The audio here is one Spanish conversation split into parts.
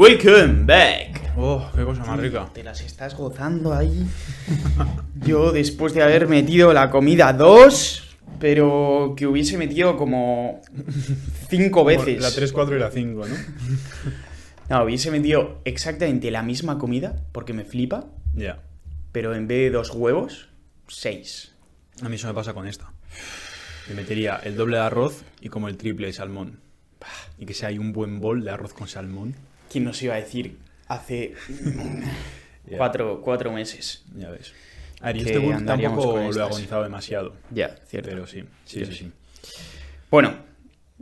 Welcome back. Oh, qué cosa más rica. Te las estás gozando ahí. Yo después de haber metido la comida dos, pero que hubiese metido como cinco veces. La 3, 4 y la 5, ¿no? No, hubiese metido exactamente la misma comida, porque me flipa, Ya. pero en vez de dos huevos, seis. A mí eso me pasa con esta. Le metería el doble de arroz y como el triple de salmón. Y que sea ahí un buen bol de arroz con salmón. ¿Quién nos iba a decir hace cuatro, cuatro meses? Ya ves. A ver, este book tampoco lo he agonizado demasiado. Ya, cierto. Pero sí, sí, sí, sí. Bueno.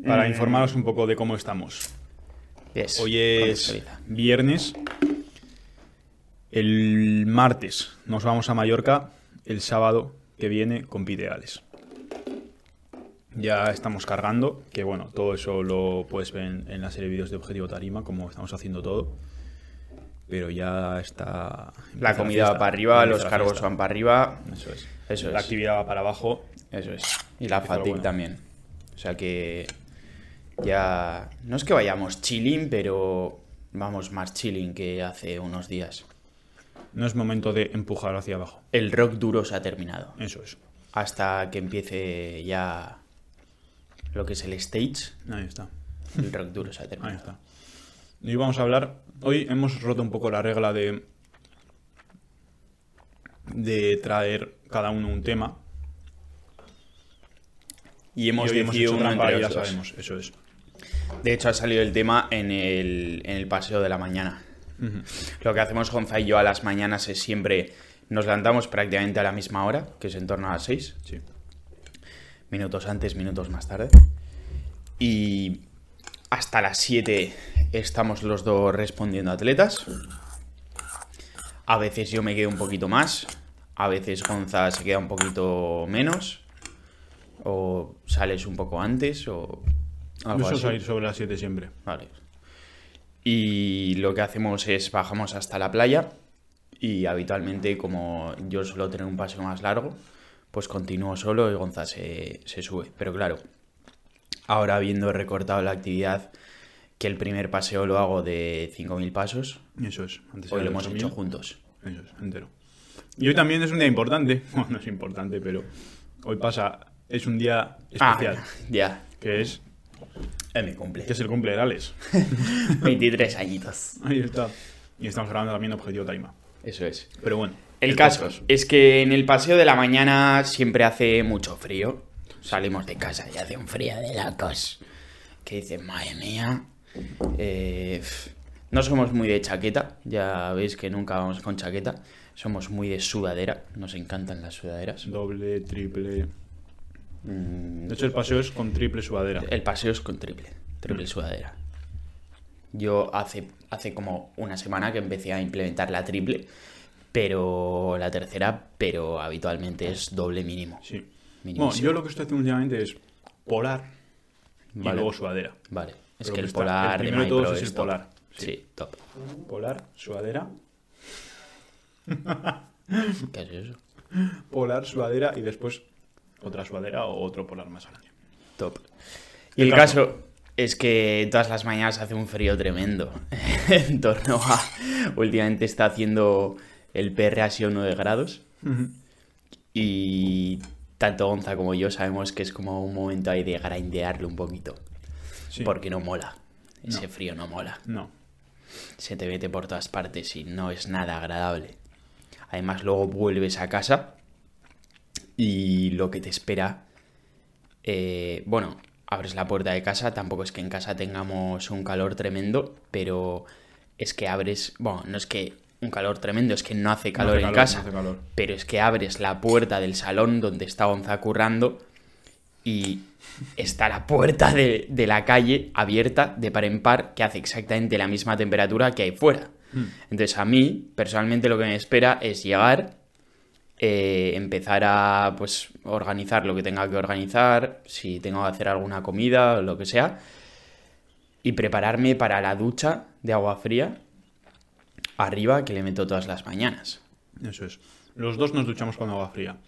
Para mm, informaros un poco de cómo estamos. yes, Hoy es viernes. El martes nos vamos a Mallorca. El sábado que viene compite Alex. Ya estamos cargando, que bueno, todo eso lo puedes ver en, en la serie de vídeos de Objetivo Tarima, como estamos haciendo todo. Pero ya está... La comida va para arriba, los cargos van para arriba. Eso es. Eso la es. actividad va para abajo. Eso es. Y la fatigue bueno. también. O sea que ya... No es que vayamos chilling, pero vamos más chilling que hace unos días. No es momento de empujar hacia abajo. El rock duro se ha terminado. Eso es. Hasta que empiece ya lo que es el stage, Ahí está. el rock duro se ha Ahí terminado. está. Y vamos a hablar. Hoy hemos roto un poco la regla de. de traer cada uno un tema. Y hemos y hoy hemos decidido hecho y ya sabemos, eso es. De hecho, ha salido el tema en el, en el paseo de la mañana. Lo que hacemos Gonza y yo a las mañanas es siempre nos levantamos prácticamente a la misma hora, que es en torno a las 6, Sí. Minutos antes, minutos más tarde. Y hasta las 7 estamos los dos respondiendo a atletas. A veces yo me quedo un poquito más, a veces Gonza se queda un poquito menos, o sales un poco antes, o algo suelo así. salir sobre las 7 siempre. Vale. Y lo que hacemos es bajamos hasta la playa y habitualmente como yo suelo tener un paseo más largo, pues continúo solo y Gonza se, se sube. Pero claro, ahora habiendo recortado la actividad, que el primer paseo lo hago de 5.000 pasos, Eso es. Antes hoy lo hemos 8.000. hecho juntos. Eso es, entero. Y hoy también es un día importante. Bueno, no es importante, pero hoy pasa. Es un día especial. Ah, ya, Que es. es mi cumple. Que es el cumple de Alex. 23 añitos. Ahí está. Y estamos grabando también Objetivo Taima. Eso es. Pero bueno. El caso podcast. es que en el paseo de la mañana siempre hace mucho frío. Salimos de casa y hace un frío de locos. Que dices, madre mía. eh, no somos muy de chaqueta. Ya veis que nunca vamos con chaqueta. Somos muy de sudadera. Nos encantan las sudaderas. Doble, triple. Mm, De hecho, el paseo es con triple sudadera. el paseo es con triple. Triple sudadera. Yo hace, hace como una semana que empecé a implementar la triple. Pero la tercera, pero habitualmente es doble mínimo. Sí. Bueno, yo lo que estoy haciendo últimamente es polar y Vale. luego sudadera. Vale, es Pero que el está- polar el primero de todos es es el top. polar. Sí, top. Polar, sudadera. ¿Qué es eso? Polar, sudadera y después otra sudadera o otro polar más grande. Top. Y el caso es que todas las mañanas hace un frío tremendo. en torno a. Últimamente está haciendo el PR ha sido 9 grados. Y tanto Gonza como yo sabemos que es como un momento ahí de grindearlo un poquito. Sí. Porque no mola. Ese No. frío no mola. No. se te mete por todas partes y no es nada agradable. Además, luego vuelves a casa y lo que te espera. eh, bueno, abres la puerta de casa. Tampoco es que en casa tengamos un calor tremendo, pero es que abres. Bueno, no es que un calor tremendo, es que no hace calor hace en casa. no hace calor. Pero es que abres la puerta del salón donde está Gonza currando y está la puerta de, de la calle abierta de par en par que hace exactamente la misma temperatura que hay fuera. Entonces a mí, personalmente, lo que me espera es llegar, eh, empezar a pues organizar lo que tenga que organizar, si tengo que hacer alguna comida o lo que sea, y prepararme para la ducha de agua fría arriba que le meto todas las mañanas. Eso es. Los dos nos duchamos con agua fría.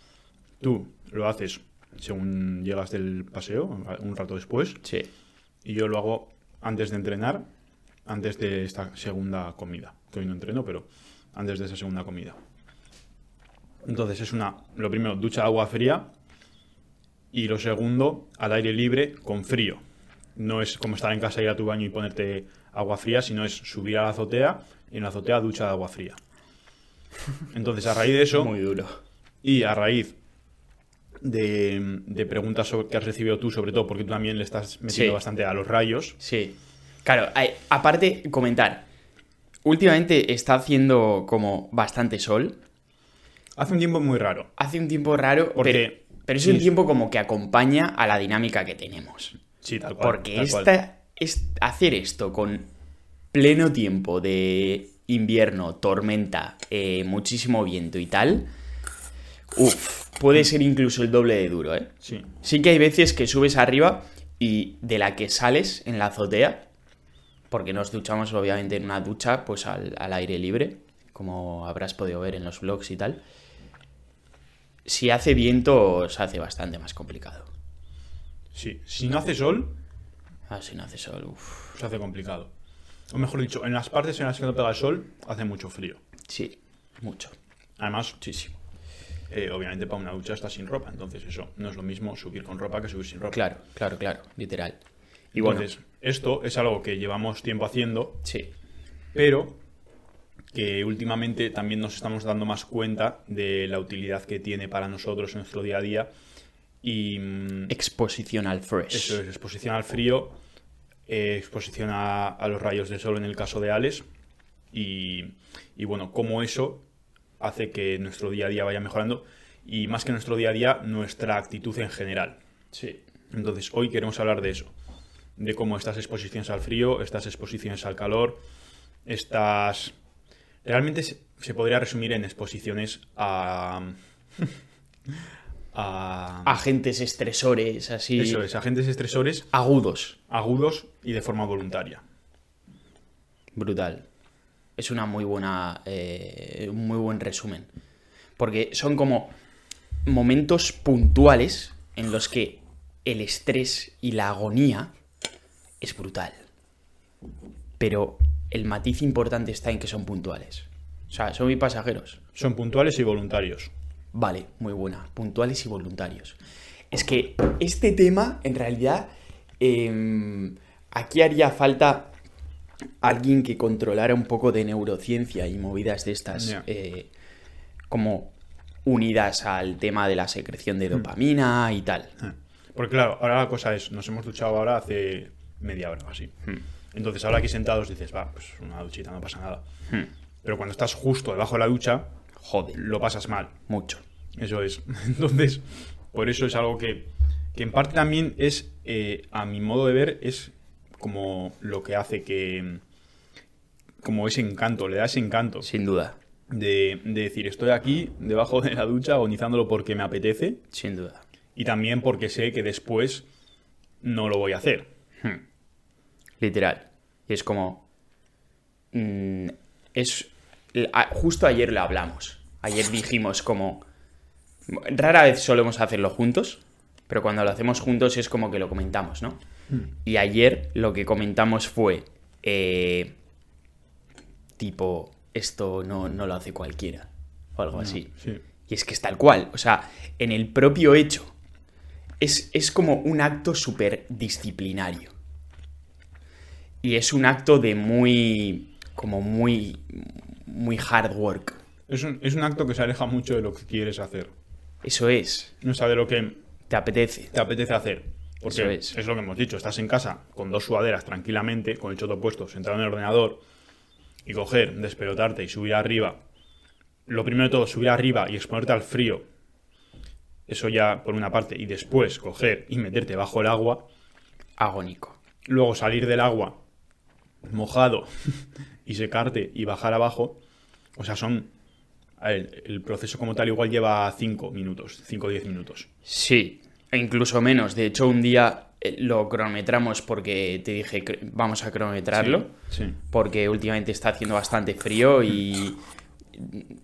Tú lo haces según llegas del paseo, un rato después, Sí. y yo lo hago antes de entrenar, antes de esta segunda comida. Que hoy no entreno, pero antes de esa segunda comida. Entonces es una, lo primero, ducha de agua fría y lo segundo, al aire libre con frío. No es como estar en casa, ir a tu baño y ponerte agua fría, sino es subir a la azotea y en la azotea ducha de agua fría. Entonces, a raíz de eso, Muy duro. y a raíz de, de preguntas sobre- que has recibido tú, sobre todo porque tú también le estás metiendo Sí. bastante a los rayos, Sí. Claro, hay- aparte, comentar. Últimamente está haciendo como bastante sol. hace un tiempo muy raro. Hace un tiempo raro, Porque- pero, pero es sí. un tiempo como que acompaña a la dinámica que tenemos. Sí, tal cual. Porque tal cual. esta, es, hacer esto con pleno tiempo de invierno, tormenta, eh, muchísimo viento y tal, uf, puede ser incluso el doble de duro, ¿eh? Sí. Sí que hay veces que subes arriba y de la que sales en la azotea, porque nos duchamos obviamente en una ducha, pues al, al aire libre, como habrás podido ver en los vlogs y tal. Si hace viento, se hace bastante más complicado. Sí. Si no hace sol, Ah, si no hace sol, uf. se hace complicado. O mejor dicho, en las partes en las que no pega el sol, hace mucho frío. Sí, mucho. Además, Muchísimo. eh, obviamente para una ducha estás sin ropa, entonces eso no es lo mismo subir con ropa que subir sin ropa. Claro, claro, claro, literal. Y bueno, Entonces, esto es algo que llevamos tiempo haciendo, sí, pero que últimamente también nos estamos dando más cuenta de la utilidad que tiene para nosotros en nuestro día a día. Y mm, exposición al fresh. eso es exposición al frío, eh, exposición a, a los rayos de sol en el caso de Alex. Y, y bueno, cómo eso hace que nuestro día a día vaya mejorando. Y más que nuestro día a día, nuestra actitud en general. Sí. Entonces, hoy queremos hablar de eso. De cómo estas exposiciones al frío, estas exposiciones al calor, estas... Realmente se podría resumir en exposiciones a... a... Agentes estresores, así. Eso es, agentes estresores Agudos. agudos y de forma voluntaria. Brutal. Es una muy buena. eh, un muy buen resumen. Porque son como momentos puntuales en los que el estrés y la agonía es brutal. Pero el matiz importante está en que son puntuales. O sea, son muy pasajeros. Son puntuales y voluntarios. Vale, muy buena. Puntuales y voluntarios. Es que este tema, en realidad, em, aquí haría falta alguien que controlara un poco de neurociencia y movidas de estas, eh, como unidas al tema de la secreción de dopamina y tal. Eh. Porque claro, ahora la cosa es, nos hemos duchado ahora hace media hora o así. Entonces ahora aquí sentados dices, va, pues una duchita, no pasa nada. Pero cuando estás justo debajo de la ducha, Joder, lo pasas mal. mucho. Eso es. Entonces, por eso es algo que, que en parte también es, eh, a mi modo de ver, es como lo que hace que, como ese encanto, le da ese encanto Sin duda, de, de decir, estoy aquí debajo de la ducha agonizándolo porque me apetece sin duda. y también porque sé que después no lo voy a hacer. Literal. Y es como. mm, es. Justo ayer lo hablamos. Ayer dijimos como. Rara vez solemos hacerlo juntos. Pero cuando lo hacemos juntos es como que lo comentamos, ¿no? Y ayer lo que comentamos fue. eh, tipo, esto no, no lo hace cualquiera. O algo así. Sí. Y es que es tal cual. O sea, en el propio hecho. Es, es como un acto súper disciplinario. Y es un acto de muy. como muy. Muy hard work. Es un, es un acto que se aleja mucho de lo que quieres hacer. Eso es. No sabe lo que Te apetece. te apetece hacer. Porque Eso es. es. lo que hemos dicho, estás en casa con dos sudaderas tranquilamente, con el choto puesto, sentado en el ordenador, y coger, despelotarte y subir arriba. Lo primero de todo, subir arriba y exponerte al frío. Eso ya por una parte. Y después coger y meterte bajo el agua. Agónico. Luego salir del agua mojado y secarte y bajar abajo. O sea, son... a ver, el proceso como tal igual lleva 5 minutos, 5 o 10 minutos. Sí. E incluso menos. De hecho, un día eh, lo cronometramos porque te dije vamos a cronometrarlo. Sí, sí. porque últimamente está haciendo bastante frío y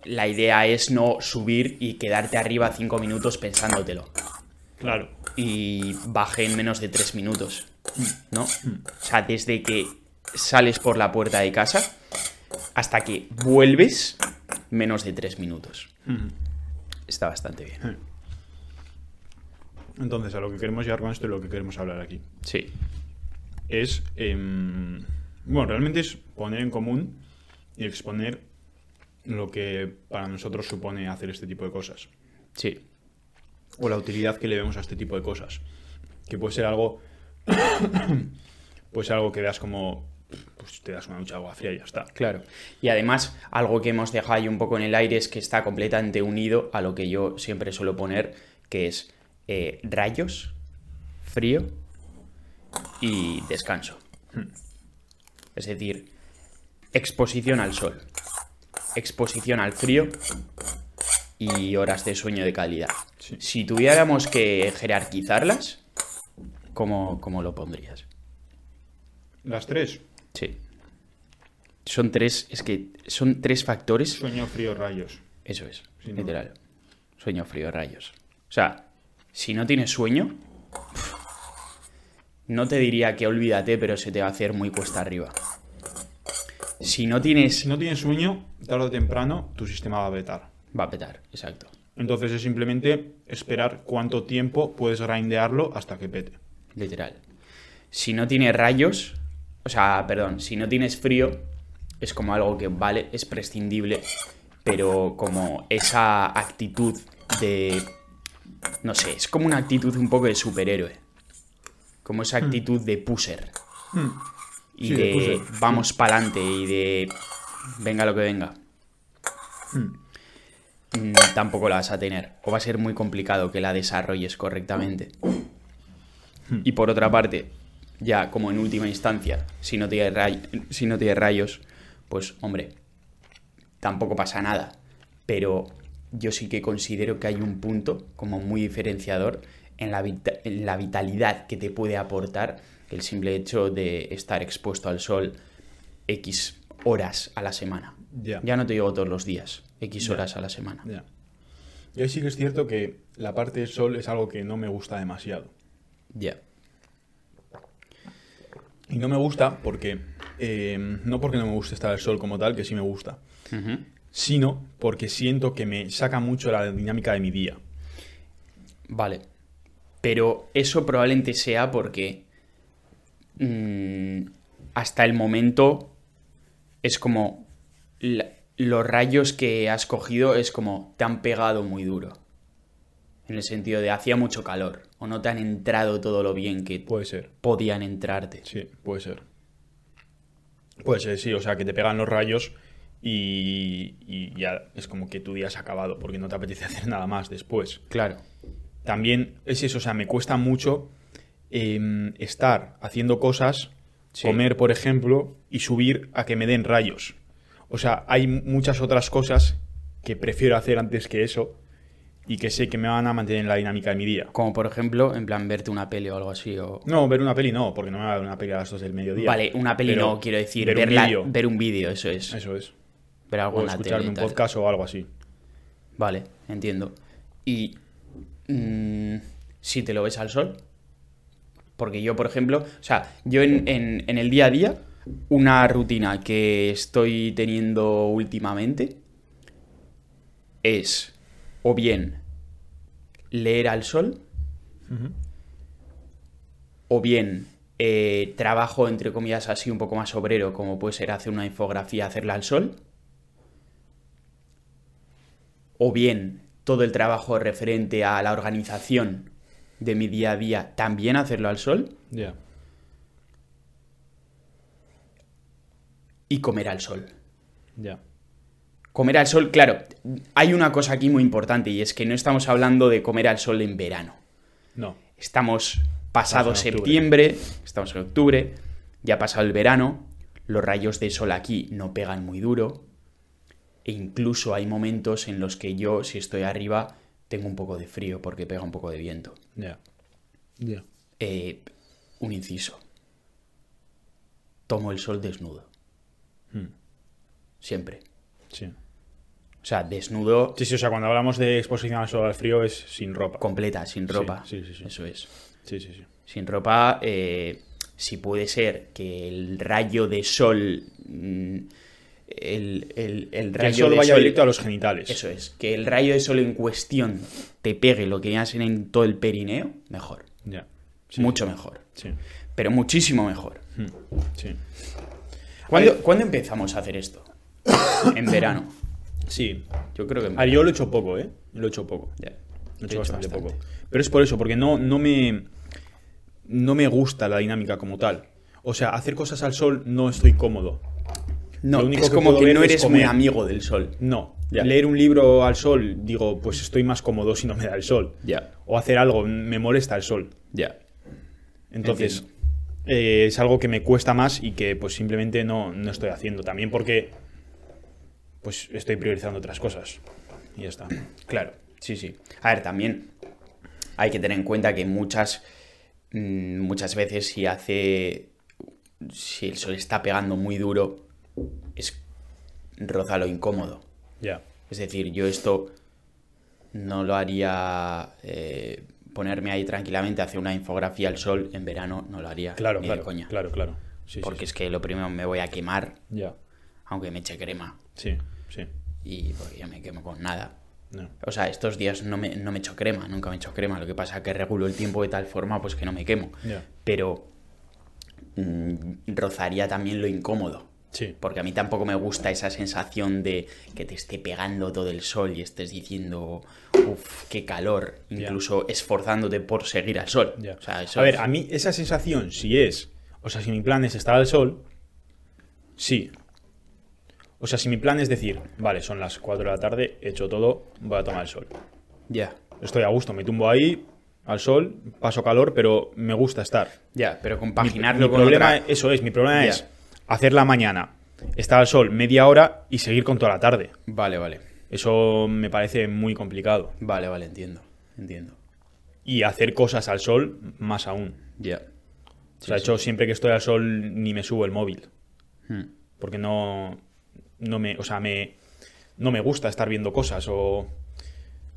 la idea es no subir y quedarte arriba cinco minutos pensándotelo. Claro. Y bajé en menos de tres minutos, ¿no? O sea, desde que sales por la puerta de casa hasta que vuelves menos de tres minutos. Está bastante bien. Entonces, a lo que queremos llegar con esto y lo que queremos hablar aquí Sí, es. em, bueno, realmente es poner en común y exponer lo que para nosotros supone hacer este tipo de cosas. sí, O la utilidad que le vemos a este tipo de cosas. Que puede ser algo. puede ser algo que veas como. Pues te das una ducha de agua fría y ya está. claro. Y además, algo que hemos dejado ahí un poco en el aire es que está completamente unido a lo que yo siempre suelo poner, que es eh, rayos, frío y descanso. Es decir, exposición al sol, exposición al frío y horas de sueño de calidad. Sí. Si tuviéramos que jerarquizarlas, ¿cómo, cómo lo pondrías? Las tres. Sí. Son tres, es que son tres factores. Sueño, frío, rayos. Eso es, literal. Sueño frío, rayos. O sea, si no tienes sueño, no te diría que olvídate, pero se te va a hacer muy cuesta arriba. Si no tienes... Si no tienes sueño, tarde o temprano tu sistema va a vetar. Va a petar, exacto. Entonces es simplemente esperar cuánto tiempo puedes grindearlo hasta que pete. Literal. Si no tienes rayos, o sea, perdón, si no tienes frío, es como algo que vale, es prescindible, pero como esa actitud de... No sé, es como una actitud un poco de superhéroe. Como esa actitud de pusher. Y Sí, de vamos pa'lante y de venga lo que venga. Mm, Tampoco la vas a tener. O va a ser muy complicado que la desarrolles correctamente. Y por otra parte, ya como en última instancia, si no tiene, ray- si no tiene rayos, pues hombre, tampoco pasa nada. Pero yo sí que considero que hay un punto como muy diferenciador en la, vita- en la vitalidad que te puede aportar el simple hecho de estar expuesto al sol X horas a la semana. Ya. Ya no te digo todos los días, X horas a la semana. Ya. Y ahí sí que es cierto que la parte del sol es algo que no me gusta demasiado. Ya. Y no me gusta porque. eh, no porque no me guste estar al sol como tal, que sí me gusta. Sino porque siento que me saca mucho la dinámica de mi día. Vale. Pero eso probablemente sea porque mm, hasta el momento es como la- los rayos que has cogido es como te han pegado muy duro. En el sentido de hacía mucho calor o no te han entrado todo lo bien que Puede ser. podían entrarte. Sí, puede ser. Puede ser, sí. O sea, que te pegan los rayos y, y ya es como que tu día se ha acabado porque no te apetece hacer nada más después. Claro. También es eso, o sea, me cuesta mucho em, estar haciendo cosas, Sí. comer, por ejemplo, y subir a que me den rayos. O sea, hay muchas otras cosas que prefiero hacer antes que eso y que sé que me van a mantener en la dinámica de mi día. Como por ejemplo, en plan verte una peli o algo así. O... No, ver una peli no, porque no me va a ver una peli a las 2 del mediodía. Vale, una peli Pero no, quiero decir, ver un vídeo. ver un vídeo, eso es. Eso es. Ver algo O en la escucharme tele un podcast o algo así. Vale, entiendo. Y mm, si te lo ves al sol, porque yo, por ejemplo, o sea, yo en, en- en el día a día, una rutina que estoy teniendo últimamente es o bien leer al sol, o bien eh, trabajo, entre comillas, así un poco más obrero, como puede ser hacer una infografía, hacerla al sol, o bien todo el trabajo referente a la organización de mi día a día, también hacerlo al sol, Ya. y comer al sol. Ya. Comer al sol, claro, hay una cosa aquí muy importante y es que no estamos hablando de comer al sol en verano. No. Estamos pasado Estamos septiembre, estamos en octubre, ya ha pasado el verano, los rayos de sol aquí no pegan muy duro e incluso hay momentos en los que yo, si estoy arriba, tengo un poco de frío porque pega un poco de viento. Ya. Ya. Eh, un inciso. Tomo el sol desnudo. Hmm. Siempre. Sí. O sea, desnudo Sí, sí, o sea, cuando hablamos de exposición al sol al frío es sin ropa. completa, sin ropa. sí, sí, sí. Eso es. Sí, sí, sí. Sin ropa, eh, si puede ser que el rayo de sol. mm, El, el, el Que rayo el sol de vaya sol- directo a los genitales. Eso es, que el rayo de sol en cuestión te pegue lo que ser en todo el perineo, mejor. Ya. Sí, Mucho mejor. Sí. Pero muchísimo mejor. Hmm, Sí. ¿Cuándo, ver. ¿cuándo empezamos a hacer esto? en verano. Sí. Yo creo que A ver, yo lo he hecho poco, ¿eh? Lo he hecho poco. Ya. Lo he hecho bastante, bastante. poco. Pero es por eso, porque no, no me. No me gusta la dinámica como tal. O sea, hacer cosas al sol no estoy cómodo. No, Lo único es que como que no es eres muy amigo del sol. No. Leer un libro al sol, digo, pues estoy más cómodo si no me da el sol. Ya, O hacer algo, me molesta el sol. ya. Entonces, eh, es algo que me cuesta más y que pues simplemente no, no estoy haciendo. También porque pues estoy priorizando otras cosas. Y ya está. Claro, sí, sí. A ver, también hay que tener en cuenta que muchas, mm, muchas veces si hace, si el sol está pegando muy duro, es roza lo incómodo. Ya. Es decir, yo esto no lo haría eh, ponerme ahí tranquilamente a hacer una infografía al sol en verano, no lo haría Claro, ni de claro. coña. Claro, claro. Sí, porque sí. es que lo primero me voy a quemar, Ya. aunque me eche crema. Sí, sí. Y porque yo me quemo con nada. No. O sea, estos días no me, no me echo crema, nunca me echo crema. Lo que pasa es que regulo el tiempo de tal forma pues que no me quemo. Pero mm, rozaría también lo incómodo. Sí. Porque a mí tampoco me gusta esa sensación de que te esté pegando todo el sol y estés diciendo, uff, qué calor, incluso esforzándote por seguir al sol. Ya. O sea, eso a ver, es- a mí esa sensación, si es, o sea, si mi plan es estar al sol, sí. O sea, si mi plan es decir, vale, son las 4 de la tarde, he hecho todo, voy a tomar el sol. Ya, Estoy a gusto, me tumbo ahí, al sol, paso calor, pero me gusta estar. ya, pero Mi, compaginarlo mi con problema, otra- eso es, mi problema Ya. es hacer la mañana, estar al sol media hora y seguir con toda la tarde. Vale, vale. Eso me parece muy complicado. Vale, vale, entiendo. Entiendo. Y hacer cosas al sol, más aún. Ya. o sea, de hecho, siempre que estoy al sol ni me subo el móvil. Hmm. Porque no, no me, o sea, me, no me gusta estar viendo cosas o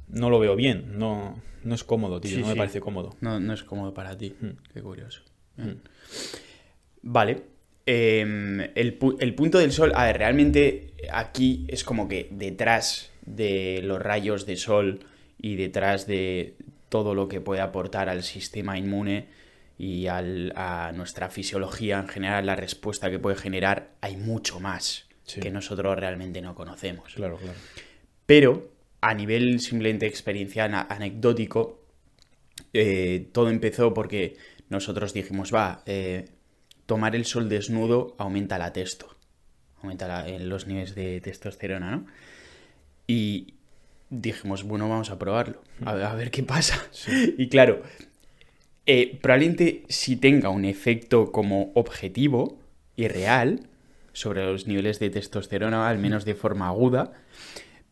no lo veo bien. No, no es cómodo, tío. Sí, no me parece cómodo. No, no es cómodo para ti. Hmm. Qué curioso. Bien. Vale. Em, el, pu- el punto del sol, a ver, realmente aquí es como que detrás de los rayos de sol y detrás de todo lo que puede aportar al sistema inmune y al- a nuestra fisiología en general, la respuesta que puede generar, hay mucho más Sí. que nosotros realmente no conocemos. Claro, claro. Pero a nivel simplemente experiencial, anecdótico, eh, todo empezó porque nosotros dijimos, va, eh, tomar el sol desnudo aumenta la testo, aumenta la- eh, los niveles de testosterona, ¿no? Y dijimos, bueno, vamos a probarlo, a ver, a ver qué pasa. Y claro, probablemente si tenga un efecto como objetivo y real sobre los niveles de testosterona, al menos de forma aguda,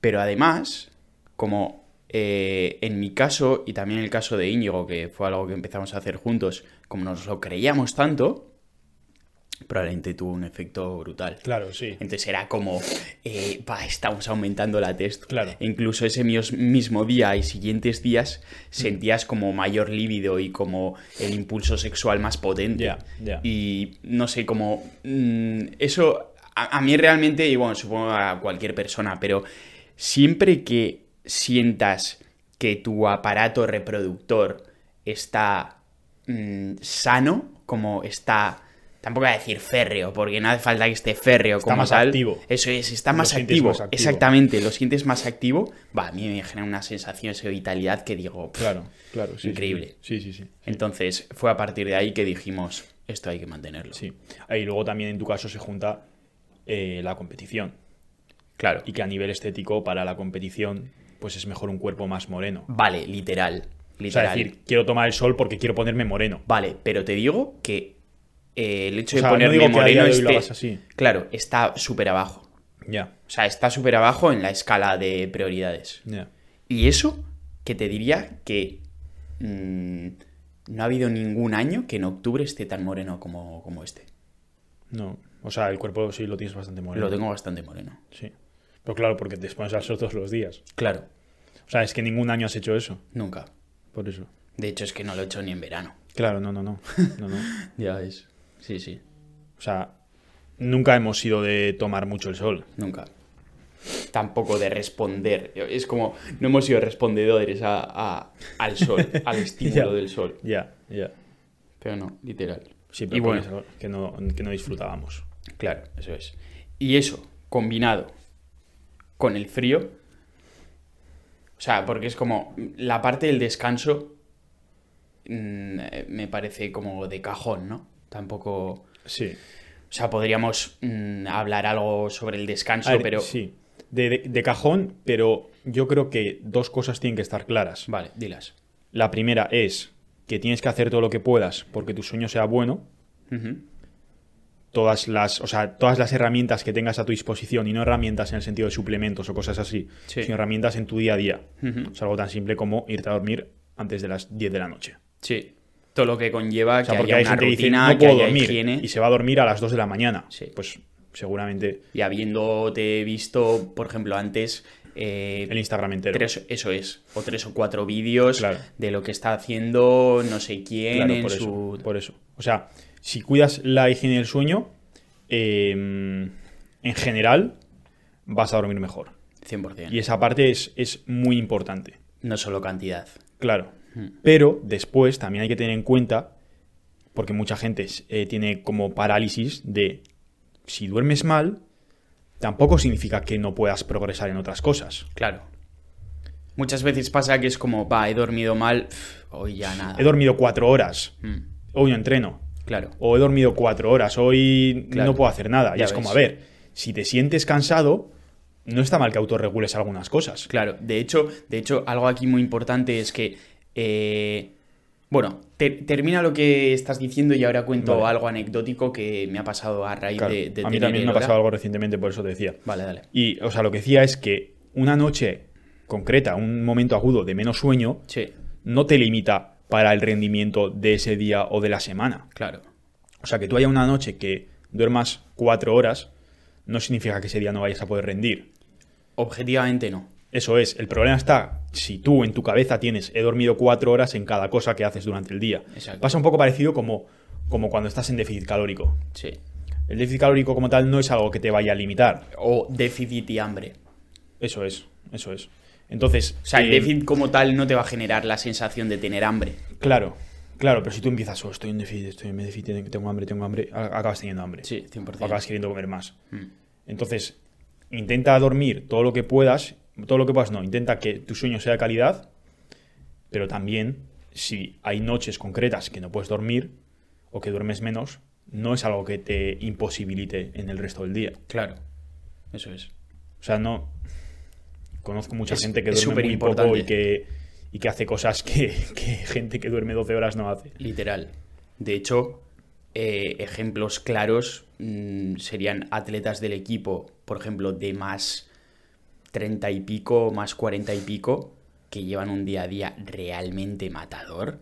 pero además, como eh, en mi caso y también en el caso de Íñigo, que fue algo que empezamos a hacer juntos, como nos lo creíamos tanto, probablemente tuvo un efecto brutal. Claro, sí. Entonces era como, eh, "Pa, estamos aumentando la testo. Claro. E incluso ese mismo día y siguientes días sentías como mayor líbido y como el impulso sexual más potente. Y no sé, como mm, eso a, a mí realmente, y bueno, supongo a cualquier persona, pero siempre que sientas que tu aparato reproductor está mm, sano, como está... Tampoco voy a decir férreo, porque no hace falta que esté férreo Está como más tal. activo. Eso es, está más activo. más activo. Exactamente, lo sientes más activo. Va, a mí me genera una sensación de vitalidad que digo, pff, Claro, claro. sí, Increíble. Sí, sí, sí. sí. Entonces fue a partir de ahí que dijimos, esto hay que mantenerlo. Sí. Y luego también en tu caso se junta eh, la competición. Claro. Y que a nivel estético, para la competición, pues es mejor un cuerpo más moreno. Vale, literal. O sea, Literal. decir, quiero tomar el sol porque quiero ponerme moreno. Vale, pero te digo que eh, el hecho O de sea, no ponerme día moreno hagas así. Claro, está súper abajo. Ya, O sea, está súper abajo en la escala de prioridades. ya. Y eso, que te diría que mm, no ha habido ningún año que en octubre esté tan moreno como, como este. No. O sea, el cuerpo sí lo tienes bastante moreno. Lo tengo bastante moreno. Sí. Pero claro, porque te expones al sol todos los días. Claro, O sea, es que ningún año has hecho eso. nunca. Por eso. De hecho, es que no lo he hecho ni en verano. Claro, no, no, no. No, no. Ya ves. Sí, sí. O sea, nunca hemos sido de tomar mucho el sol. Nunca. Tampoco de responder. Es como, no hemos sido respondedores a, a- al sol, al estímulo del sol. Ya, ya. Pero no, literal. Sí, y pero bueno, que no, que no disfrutábamos. claro, eso es. Y eso, combinado con el frío. O sea, porque es como la parte del descanso mm, me parece como de cajón, ¿no? Tampoco... Sí. O sea, podríamos mm, hablar algo sobre el descanso, ver, pero... Sí. De, de- de cajón, pero yo creo que dos cosas tienen que estar claras. Vale, dilas. La primera es que tienes que hacer todo lo que puedas porque tu sueño sea bueno. Todas las, o sea, todas las herramientas que tengas a tu disposición, y no herramientas en el sentido de suplementos o cosas así, Sí. sino herramientas en tu día a día. Es algo tan simple como irte a dormir antes de las 10 de la noche. Sí. Todo lo que conlleva O sea, que porque haya hay una gente que dice, rutina, no que puedo dormir, higiene. y se va a dormir a las 2 de la mañana. Sí. Pues seguramente Y habiéndote visto, por ejemplo, antes... eh, el Instagram entero. tres, eso es, o tres o cuatro vídeos Claro. de lo que está haciendo no sé quién Claro, en por su... eso, por eso. O sea, si cuidas la higiene del sueño, eh, en general vas a dormir mejor. 100%. Y esa parte es, es muy importante. No solo cantidad. Claro. Pero después también hay que tener en cuenta, porque mucha gente eh, tiene como parálisis de si duermes mal, tampoco significa que no puedas progresar en otras cosas. Claro. Muchas veces pasa que es como, va, he dormido mal, hoy ya nada. He dormido cuatro horas, Mm, hoy no entreno. claro. O he dormido cuatro horas, hoy Claro. no puedo hacer nada. Y Ya es como, a ver, si te sientes cansado, no está mal que autorregules algunas cosas. Claro, de hecho, de hecho, algo aquí muy importante es que. Eh, bueno, te- termina lo que estás diciendo y ahora cuento Vale. algo anecdótico que me ha pasado a raíz Claro, de, de a mí también me ha pasado algo recientemente, por eso te decía. Vale, dale. Y, o sea, lo que decía es que una noche concreta, un momento agudo de menos sueño, Sí, no te limita para el rendimiento de ese día o de la semana. claro. O sea, que tú haya una noche que duermas cuatro horas, no significa que ese día no vayas a poder rendir. Objetivamente no. Eso es, el problema está si tú en tu cabeza tienes he dormido cuatro horas en cada cosa que haces durante el día. Exacto. Pasa un poco parecido como, como cuando estás en déficit calórico. Sí. El déficit calórico como tal no es algo que te vaya a limitar. O déficit y hambre. Eso es, eso es. Entonces, O sea, el eh, déficit como tal no te va a generar la sensación de tener hambre. Claro, claro, pero si tú empiezas, oh, estoy en déficit, estoy en déficit, tengo hambre, tengo hambre, acabas teniendo hambre. Sí, 100%. O acabas queriendo comer más. Mm. Entonces, intenta dormir todo lo que puedas, todo lo que puedas no, intenta que tu sueño sea de calidad, pero también si hay noches concretas que no puedes dormir o que duermes menos, no es algo que te imposibilite en el resto del día. Claro. Eso es. O sea, no. Conozco mucha Es- gente que duerme muy poco y que, y que hace cosas que, que gente que duerme 12 horas no hace. Literal. De hecho, eh, ejemplos claros mm, serían atletas del equipo, por ejemplo, de más 30 y pico, más 40 y pico, que llevan un día a día realmente matador.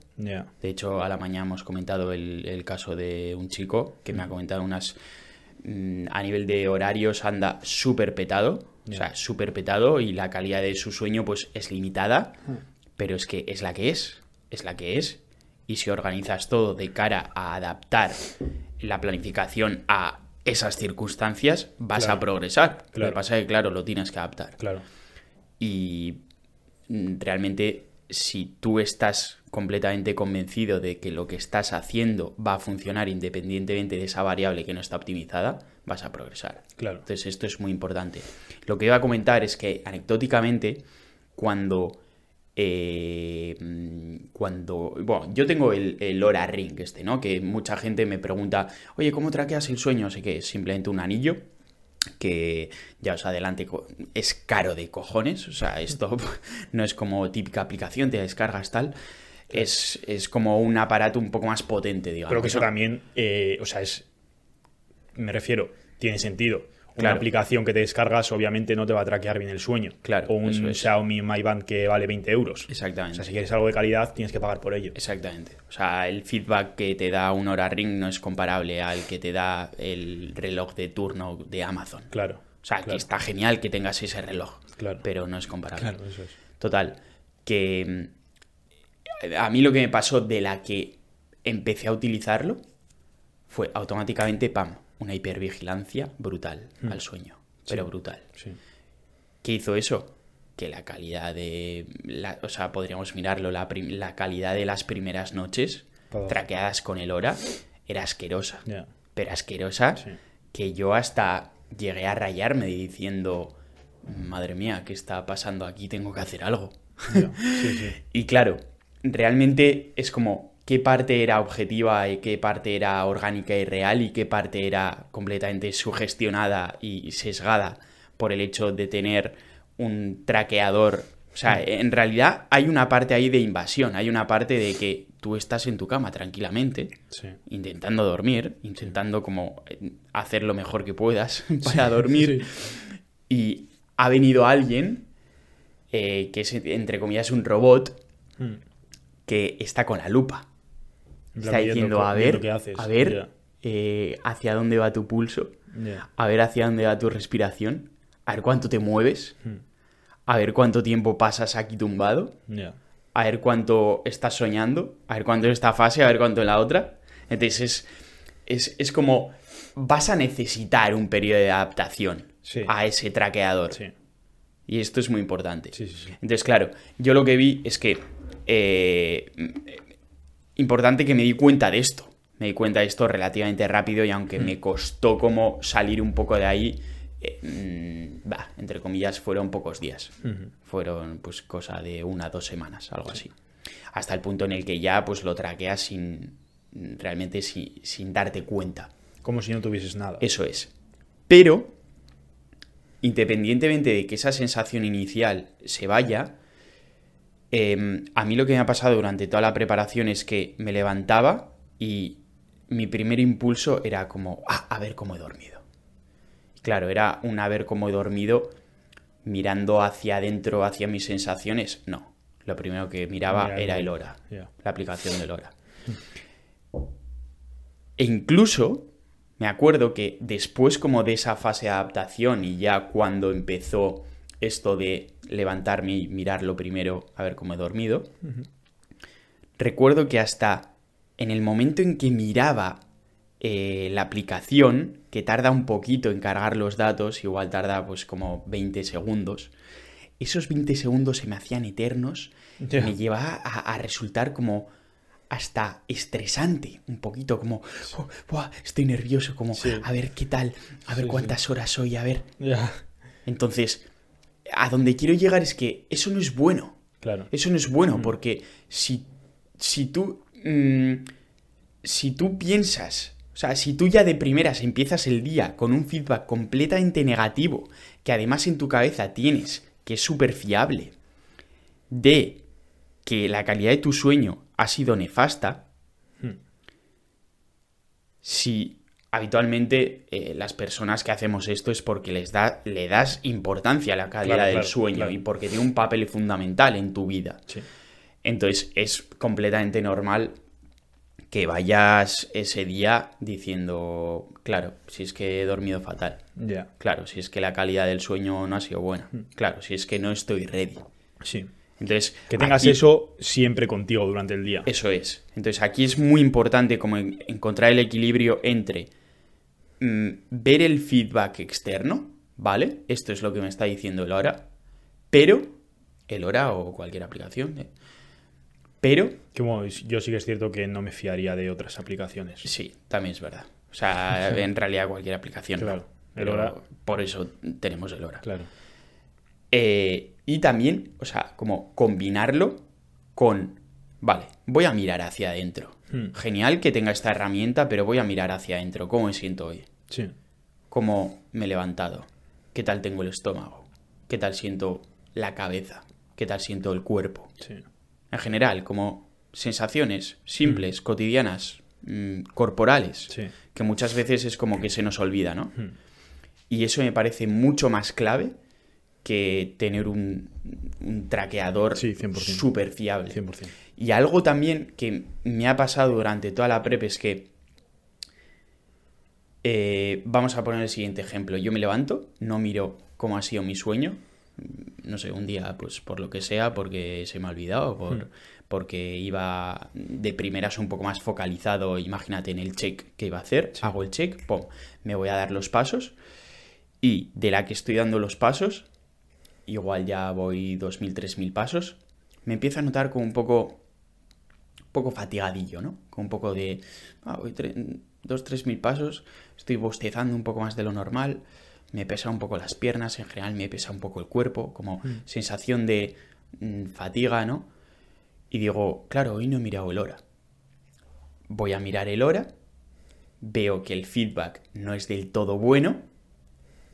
De hecho, a la mañana hemos comentado el, el caso de un chico que me ha comentado unas... mm, A nivel de horarios anda súper petado, o sea, súper petado y la calidad de su sueño pues es limitada, pero es que es la que es, es la que es. Y si organizas todo de cara a adaptar la planificación a esas circunstancias, vas Claro. a progresar. Lo que pasa es que, claro, lo tienes que adaptar. Claro. Y mm, realmente, si tú estás completamente convencido de que lo que estás haciendo va a funcionar independientemente de esa variable que no está optimizada, vas a progresar. Claro. Entonces, esto es muy importante. Lo que iba a comentar es que, anecdóticamente, cuando. Eh, mm, cuando. Bueno, yo tengo el, el Aura Ring, este, ¿no? Que mucha gente me pregunta, oye, ¿cómo traqueas el sueño? Sé que es simplemente un anillo que ya os adelante, es caro de cojones, o sea, esto no es como típica aplicación, te descargas tal, es, es como un aparato un poco más potente, digamos. Pero que eso también, eh, o sea, es. Me refiero, tiene sentido. Una aplicación que te descargas, obviamente, no te va a traquear bien el sueño. Claro, O un es. Xiaomi Mi Band que vale 20 euros. O Exactamente. sea, si quieres algo de calidad, tienes que pagar por ello. Exactamente. O sea, el feedback que te da un Aura Ring no es comparable al que te da el reloj de turno de Amazon. Claro. O sea, que está genial que tengas ese reloj, Claro. pero no es comparable. Claro, eso es. Total, que mm, a mí lo que me pasó de la que empecé a utilizarlo fue automáticamente, pam, una hipervigilancia brutal al sueño. Pero Sí. brutal. Sí. ¿Qué hizo eso? Que la calidad de. la- o sea, podríamos mirarlo, la, calidad de las primeras noches, traqueadas con el hora, era asquerosa. Pero asquerosa, Sí. que yo hasta llegué a rayarme diciendo, madre mía, ¿qué está pasando aquí? Tengo que hacer algo. Y claro, realmente es como qué parte era objetiva y qué parte era orgánica y real y qué parte era completamente sugestionada y sesgada por el hecho de tener un traqueador. O sea, en realidad hay una parte ahí de invasión, hay una parte de que tú estás en tu cama tranquilamente, Sí. intentando dormir, intentando como eh, hacer lo mejor que puedas para dormir y ha venido alguien eh, que es entre comillas un robot Mm. que está con la lupa. Está diciendo, a ver, a ver eh, hacia dónde va tu pulso, a ver hacia dónde va tu respiración, a ver cuánto te mueves, Mm. a ver cuánto tiempo pasas aquí tumbado, a ver cuánto estás soñando, a ver cuánto en esta fase, a ver cuánto en la otra. Entonces es, es, es como vas a necesitar un periodo de adaptación Sí. a ese traqueador. Sí. Y esto es muy importante. Sí, sí, sí. Entonces, claro, yo lo que vi es que... eh, importante que me di cuenta de esto. Me di cuenta de esto relativamente rápido y aunque me costó como salir un poco de ahí, eh, mm, bah, entre comillas, fueron pocos días. Fueron pues cosa de una, dos semanas, algo así. Hasta el punto en el que ya pues lo traqueas sin... realmente sin, sin darte cuenta. Como si no tuvieses nada. Eso es. Pero, independientemente de que esa sensación inicial se vaya, eh, a mí lo que me ha pasado durante toda la preparación es que me levantaba y mi primer impulso era como, ah, a ver cómo he dormido. Claro, era un a ver cómo he dormido mirando hacia adentro, hacia mis sensaciones. No, lo primero que miraba Mira, era el hora, la aplicación del hora. E incluso me acuerdo que después como de esa fase de adaptación y ya cuando empezó esto de levantarme y mirarlo primero a ver cómo he dormido, recuerdo que hasta en el momento en que miraba eh, la aplicación, que tarda un poquito en cargar los datos, igual tarda pues como 20 segundos, esos 20 segundos se me hacían eternos, Ya. me llevaba a, a resultar como hasta estresante, un poquito como, "Oh, estoy nervioso, como, Sí. a ver qué tal, a ver Sí, cuántas horas soy, a ver. Entonces, a donde quiero llegar es que eso no es bueno. Claro. Eso no es bueno, porque si, si tú. mm, si tú piensas. O sea, si tú ya de primeras empiezas el día con un feedback completamente negativo, que además en tu cabeza tienes, que es súper fiable, de que la calidad de tu sueño ha sido nefasta, Hmm. si habitualmente eh, las personas que hacemos esto es porque les da, le das importancia a la calidad Claro, del claro, sueño claro. y porque tiene un papel fundamental en tu vida. Sí. Entonces es completamente normal que vayas ese día diciendo, claro, si es que he dormido fatal, Ya. claro, si es que la calidad del sueño no ha sido buena, Hmm. claro, si es que no estoy ready. Sí. Entonces, Que tengas aquí- eso siempre contigo durante el día. Eso es. Entonces aquí es muy importante como en- encontrar el equilibrio entre mm, ver el feedback externo, ¿vale? Esto es lo que me está diciendo el hora, pero, el hora o cualquier aplicación, ¿eh? pero, Que bueno, yo sí que es cierto que no me fiaría de otras aplicaciones. sí, también es verdad. O sea, en realidad cualquier aplicación. no. Claro, el Pero hora- Por eso tenemos el hora. Claro. Eh, y también, o sea, como combinarlo con, vale, voy a mirar hacia adentro. Hmm. Genial que tenga esta herramienta, pero voy a mirar hacia adentro. ¿Cómo me siento hoy? Sí. ¿Cómo me he levantado? ¿Qué tal tengo el estómago? ¿Qué tal siento la cabeza? ¿Qué tal siento el cuerpo? Sí. En general, como sensaciones simples, cotidianas, mm, corporales, Sí. que muchas veces es como que se nos olvida, ¿no? Hmm. Y eso me parece mucho más clave que tener un, un traqueador Sí, 100%. súper fiable. 100%. Y algo también que me ha pasado durante toda la prep es que eh, vamos a poner el siguiente ejemplo. Yo me levanto, no miro cómo ha sido mi sueño. No sé, un día, pues por lo que sea, porque se me ha olvidado, por, porque iba de primeras un poco más focalizado, imagínate en el check que iba a hacer, hago el check, pum, me voy a dar los pasos y de la que estoy dando los pasos, igual ya voy 2.000, 3.000 pasos, me empiezo a notar como un poco, un poco fatigadillo, ¿no? Con un poco de, ah, voy 2.000, 3.000 pasos, estoy bostezando un poco más de lo normal, me pesa un poco las piernas, en general me pesa un poco el cuerpo, como sensación de mm, fatiga, ¿no? Y digo, claro, hoy no he mirado el hora. Voy a mirar el hora, veo que el feedback no es del todo bueno.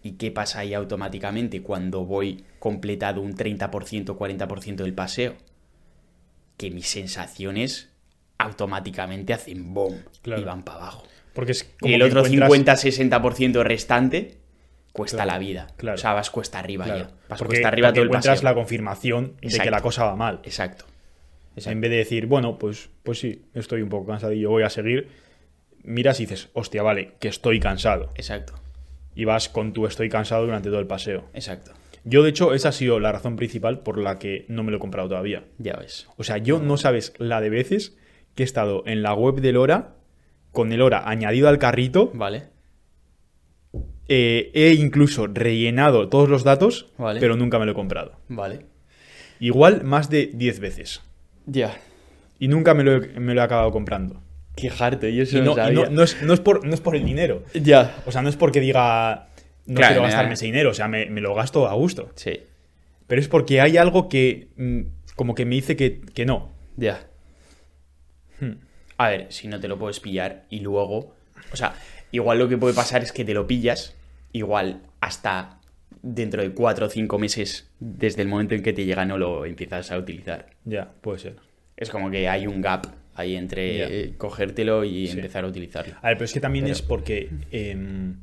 ¿Y qué pasa ahí automáticamente cuando voy completado un 30%, 40% del paseo? Que mis sensaciones automáticamente hacen boom Claro. y van para abajo. Porque es Y como el que otro encuentras- 50-60% restante cuesta Claro, la vida. claro. O sea, vas cuesta arriba ya. Vas porque, cuesta arriba porque todo el encuentras paseo. la confirmación de Exacto. que la cosa va mal. Exacto. En vez de decir, bueno, pues, pues sí, estoy un poco cansadillo, voy a seguir. Miras y dices, hostia, vale, que estoy cansado. Exacto. Y vas con tu estoy cansado durante todo el paseo. Exacto. Yo, de hecho, esa ha sido la razón principal por la que no me lo he comprado todavía. Ya ves. O sea, yo no sabes la de veces que he estado en la web del Hora con el Hora añadido al carrito. Vale. eh, he incluso rellenado todos los datos, Vale. pero nunca me lo he comprado. Vale. Igual más de 10 veces. Ya. Y nunca me lo he, me lo he acabado comprando. Qué harto, yo Y eso no, no, y no- no es, no es por, no es por el dinero. Ya. O sea, no es porque diga no Claro, quiero me gastarme ese dinero. O sea, me, me lo gasto a gusto. Sí. Pero es porque hay algo que mm, como que me dice que, que no. Ya. Hmm. A ver, si no te lo puedes pillar y luego. O sea, igual lo que puede pasar es que te lo pillas, igual hasta dentro de cuatro o cinco meses desde el momento en que te llega no lo empiezas a utilizar. Ya, puede ser. Es como que hay un gap ahí entre Ya. eh, cogértelo y Sí. empezar a utilizarlo. A ver, pero es que también Pero- es porque, em,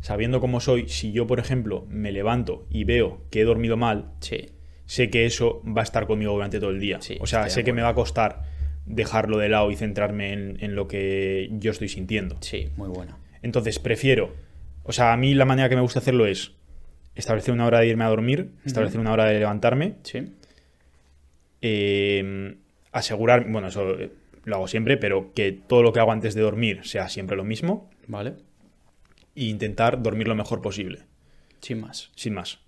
sabiendo cómo soy, si yo, por ejemplo, me levanto y veo que he dormido mal, Sí. sé que eso va a estar conmigo durante todo el día. Sí, o sea, sé que me va a costar dejarlo de lado y centrarme en, en lo que yo estoy sintiendo. Sí, muy bueno. Entonces, prefiero. O sea, a mí la manera que me gusta hacerlo es establecer una hora de irme a dormir, establecer una hora de levantarme, Sí. eh, asegurar, bueno, eso lo hago siempre, pero que todo lo que hago antes de dormir sea siempre lo mismo Vale. e intentar dormir lo mejor posible, Sin más. sin más.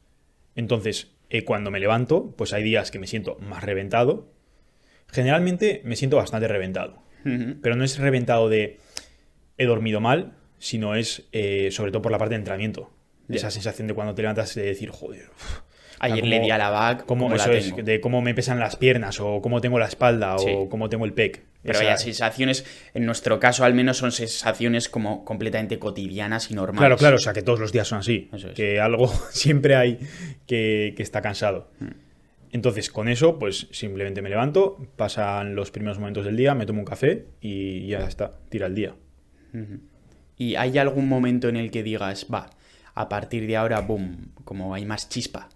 Entonces, eh, cuando me levanto, pues hay días que me siento más reventado. Generalmente me siento bastante reventado, pero no es reventado de he dormido mal, sino es eh, sobre todo por la parte de entrenamiento. Esa sensación de cuando te levantas de decir, joder, uf, Ayer cómo- le di a la back, cómo, ¿cómo la eso es, tengo? de cómo me pesan las piernas, o cómo tengo la espalda, Sí. o cómo tengo el pec. Pero vaya, sensaciones, en nuestro caso al menos son sensaciones como completamente cotidianas y normales. Claro, claro, o sea que todos los días son así. Eso es. Que algo siempre hay que, que está cansado. Mm. Entonces, con eso, pues simplemente me levanto, pasan los primeros momentos del día, me tomo un café y ya está, tira el día. ¿Y hay algún momento en el que digas, va, a partir de ahora, boom, como hay más chispa?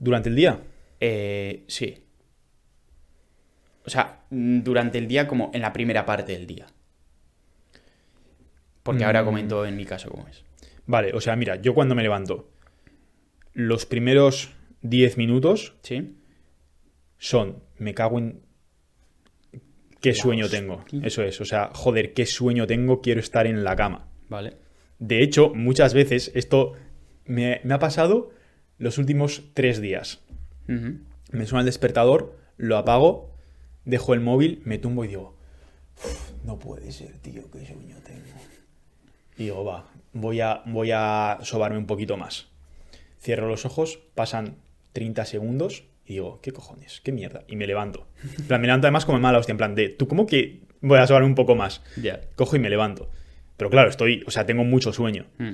Durante el día, Eh, sí. O sea, mm, durante el día como en la primera parte del día. Porque ahora Mm. comento en mi caso cómo es. vale, o sea, mira, yo cuando me levanto, los primeros 10 minutos ¿Sí? son, me cago en... ¿Qué La sueño hostia. tengo? Eso es, o sea, joder, qué sueño tengo, quiero estar en la cama. Vale. De hecho, muchas veces esto me, me ha pasado los últimos tres días. Me suena el despertador, lo apago, dejo el móvil, me tumbo y digo, "Uf, no puede ser, tío, qué sueño tengo. Y digo, va, voy a, voy a sobarme un poquito más. Cierro los ojos, pasan 30 segundos y digo, ¿qué cojones? ¿Qué mierda? Y me levanto. En plan, me levanto además como en mala hostia, en plan de, ¿tú cómo que voy a sobarme un poco más? Ya. Cojo y me levanto. Pero claro, estoy, o sea, tengo mucho sueño. Mm.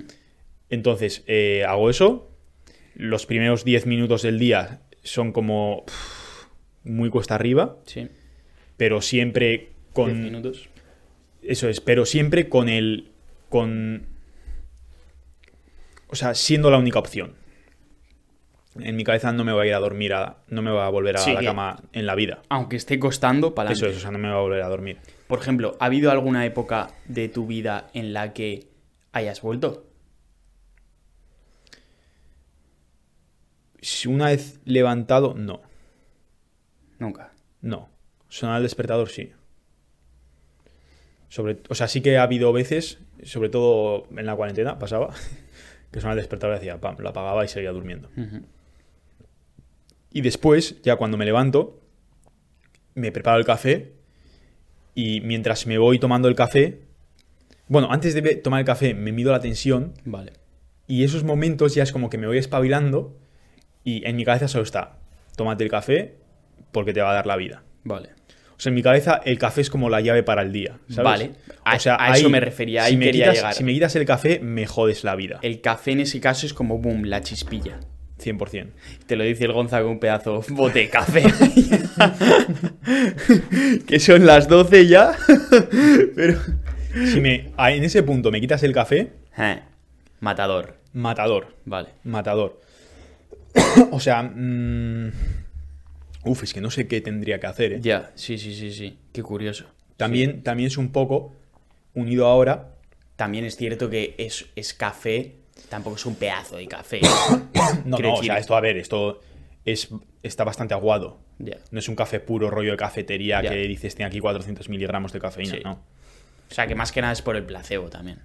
Entonces, eh, hago eso. Los primeros 10 minutos del día son como pff, muy cuesta arriba, Sí. Pero siempre con... minutos. Eso es, pero siempre con el... con... O sea, siendo la única opción. En mi cabeza no me voy a ir a dormir, a- no me voy a volver a Sí, la que- cama en la vida. Aunque esté costando, para Eso es, o sea, no me voy a volver a dormir. Por ejemplo, ¿ha habido alguna época de tu vida en la que hayas vuelto? Si una vez levantado, no. Nunca. No. Sonar el despertador sí. Sobre, o sea, sí que ha habido veces, sobre todo en la cuarentena, pasaba, que sonaba el despertador y decía, pam, lo apagaba y seguía durmiendo. Y después, ya cuando me levanto, me preparo el café y mientras me voy tomando el café, bueno, antes de tomar el café me mido la tensión Vale. y esos momentos ya es como que me voy espabilando y en mi cabeza solo está, tómate el café porque te va a dar la vida. Vale. O sea, en mi cabeza el café es como la llave para el día. ¿sabes? Vale. A- a eso me refería, ahí si me quería quitas, llegar. Si me quitas el café, me jodes la vida. El café en ese caso es como boom, la chispilla. 100%. Te lo dice el Gonza con un pedazo bote de café. que son las 12 ya. Pero. Si me, en ese punto me quitas el café, Eh, Matador. matador. Vale. Matador. o sea, mm, uf, es que no sé qué tendría que hacer. ¿eh? Ya, sí, sí, sí, sí. Qué curioso. También, también es un poco unido ahora. También es cierto que es, es café, tampoco es un pedazo de café. No, Quiero no, o sea, esto, a ver, esto es, está bastante aguado. No es un café puro rollo de cafetería que dices tiene aquí 400 miligramos de cafeína, Sí. no. O sea, que más que nada es por el placebo también.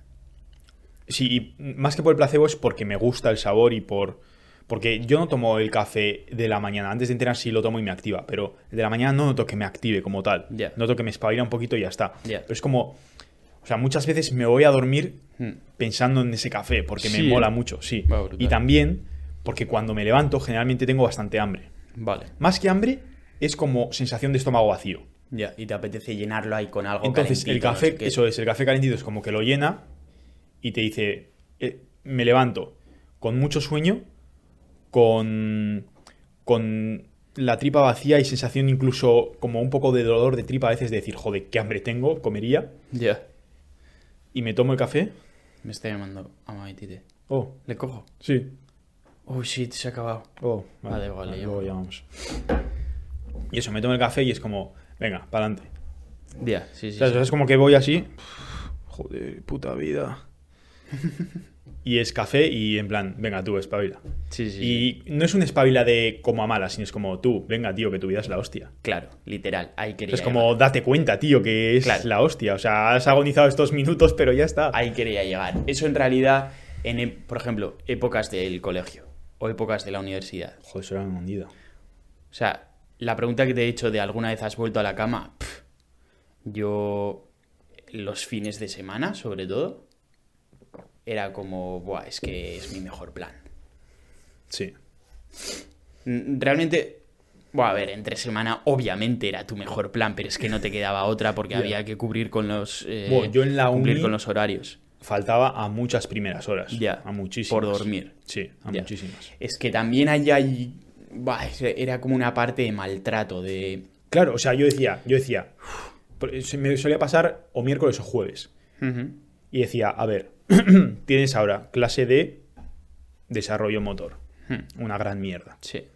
Sí, y más que por el placebo es porque me gusta el sabor y por... Porque yo no tomo el café de la mañana. Antes de entrenar sí lo tomo y me activa, pero el de la mañana no noto que me active como tal. Ya. Noto que me espabila un poquito y ya está. Ya. Pero es como... O sea, muchas veces me voy a dormir Hmm. pensando en ese café porque me mola mucho, sí. Y también porque cuando me levanto generalmente tengo bastante hambre. Vale. Más que hambre, es como sensación de estómago vacío. Ya, y te apetece llenarlo ahí con algo Entonces, el no café, sé eso es, el café calentito es como que lo llena y te dice, eh, me levanto con mucho sueño, con, con la tripa vacía y sensación incluso como un poco de dolor de tripa a veces de decir, joder, qué hambre tengo, comería, Ya. y me tomo el café. Me está llamando a Maitite. Oh, ¿Le cojo? sí. Oh, shit, se ha acabado. Oh, Vale, vale, luego yo- llamamos. Y eso, me tomo el café y es como, venga, para adelante. Ya, sí, sí. O sea, sí. es como que voy así. Joder, puta vida. y es café y en plan, venga tú, espabila. Sí, sí, sí. Y no es un espabila de como a malas, sino es como tú, venga tío, que tu vida es la hostia. Claro, literal. Ahí quería Es como, llegar. date cuenta, tío, que es Claro. la hostia. O sea, has agonizado estos minutos, pero ya está. Ahí quería llegar. Eso en realidad, en, por ejemplo, épocas del colegio o épocas de la universidad. Joder, eso era una hundida. O sea, la pregunta que te he hecho de alguna vez has vuelto a la cama, pf, yo los fines de semana, sobre todo, era como, buah, es que es mi mejor plan. Sí. Realmente, buah, a ver, entre semana obviamente era tu mejor plan, pero es que no te quedaba otra porque había que cubrir con los eh, Bueno, yo en la cumplir con los horarios. Faltaba a muchas primeras horas. Ya, A muchísimas. por dormir. Sí, a muchísimas. Es que también ahí hay, buah, era como una parte de maltrato de Claro, o sea, yo decía, yo decía, me solía pasar o miércoles o jueves. Y decía, a ver, tienes ahora clase de desarrollo motor. Hmm. Una gran mierda. Sí.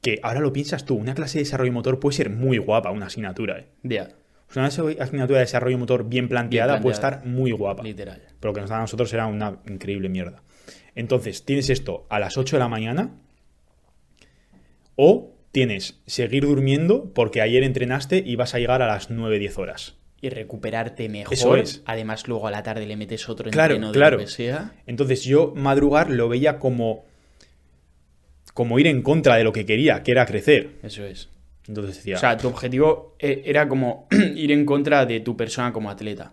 Que ahora lo piensas tú, una clase de desarrollo motor puede ser muy guapa, una asignatura. ¿eh? Ya, O sea, una asignatura de desarrollo motor bien planteada, Bien puede estar muy guapa. literal. Pero lo que nos da a nosotros era una increíble mierda. Entonces, tienes esto a las 8 de la mañana o tienes seguir durmiendo porque ayer entrenaste y vas a llegar a las 9-10 horas. Y recuperarte mejor. Eso es. Además, luego a la tarde le metes otro Claro, entreno de claro. lo que sea. Entonces yo madrugar lo veía como como ir en contra de lo que quería, que era crecer. Eso es. Entonces decía, O sea, tu objetivo eh, era como ir en contra de tu persona como atleta.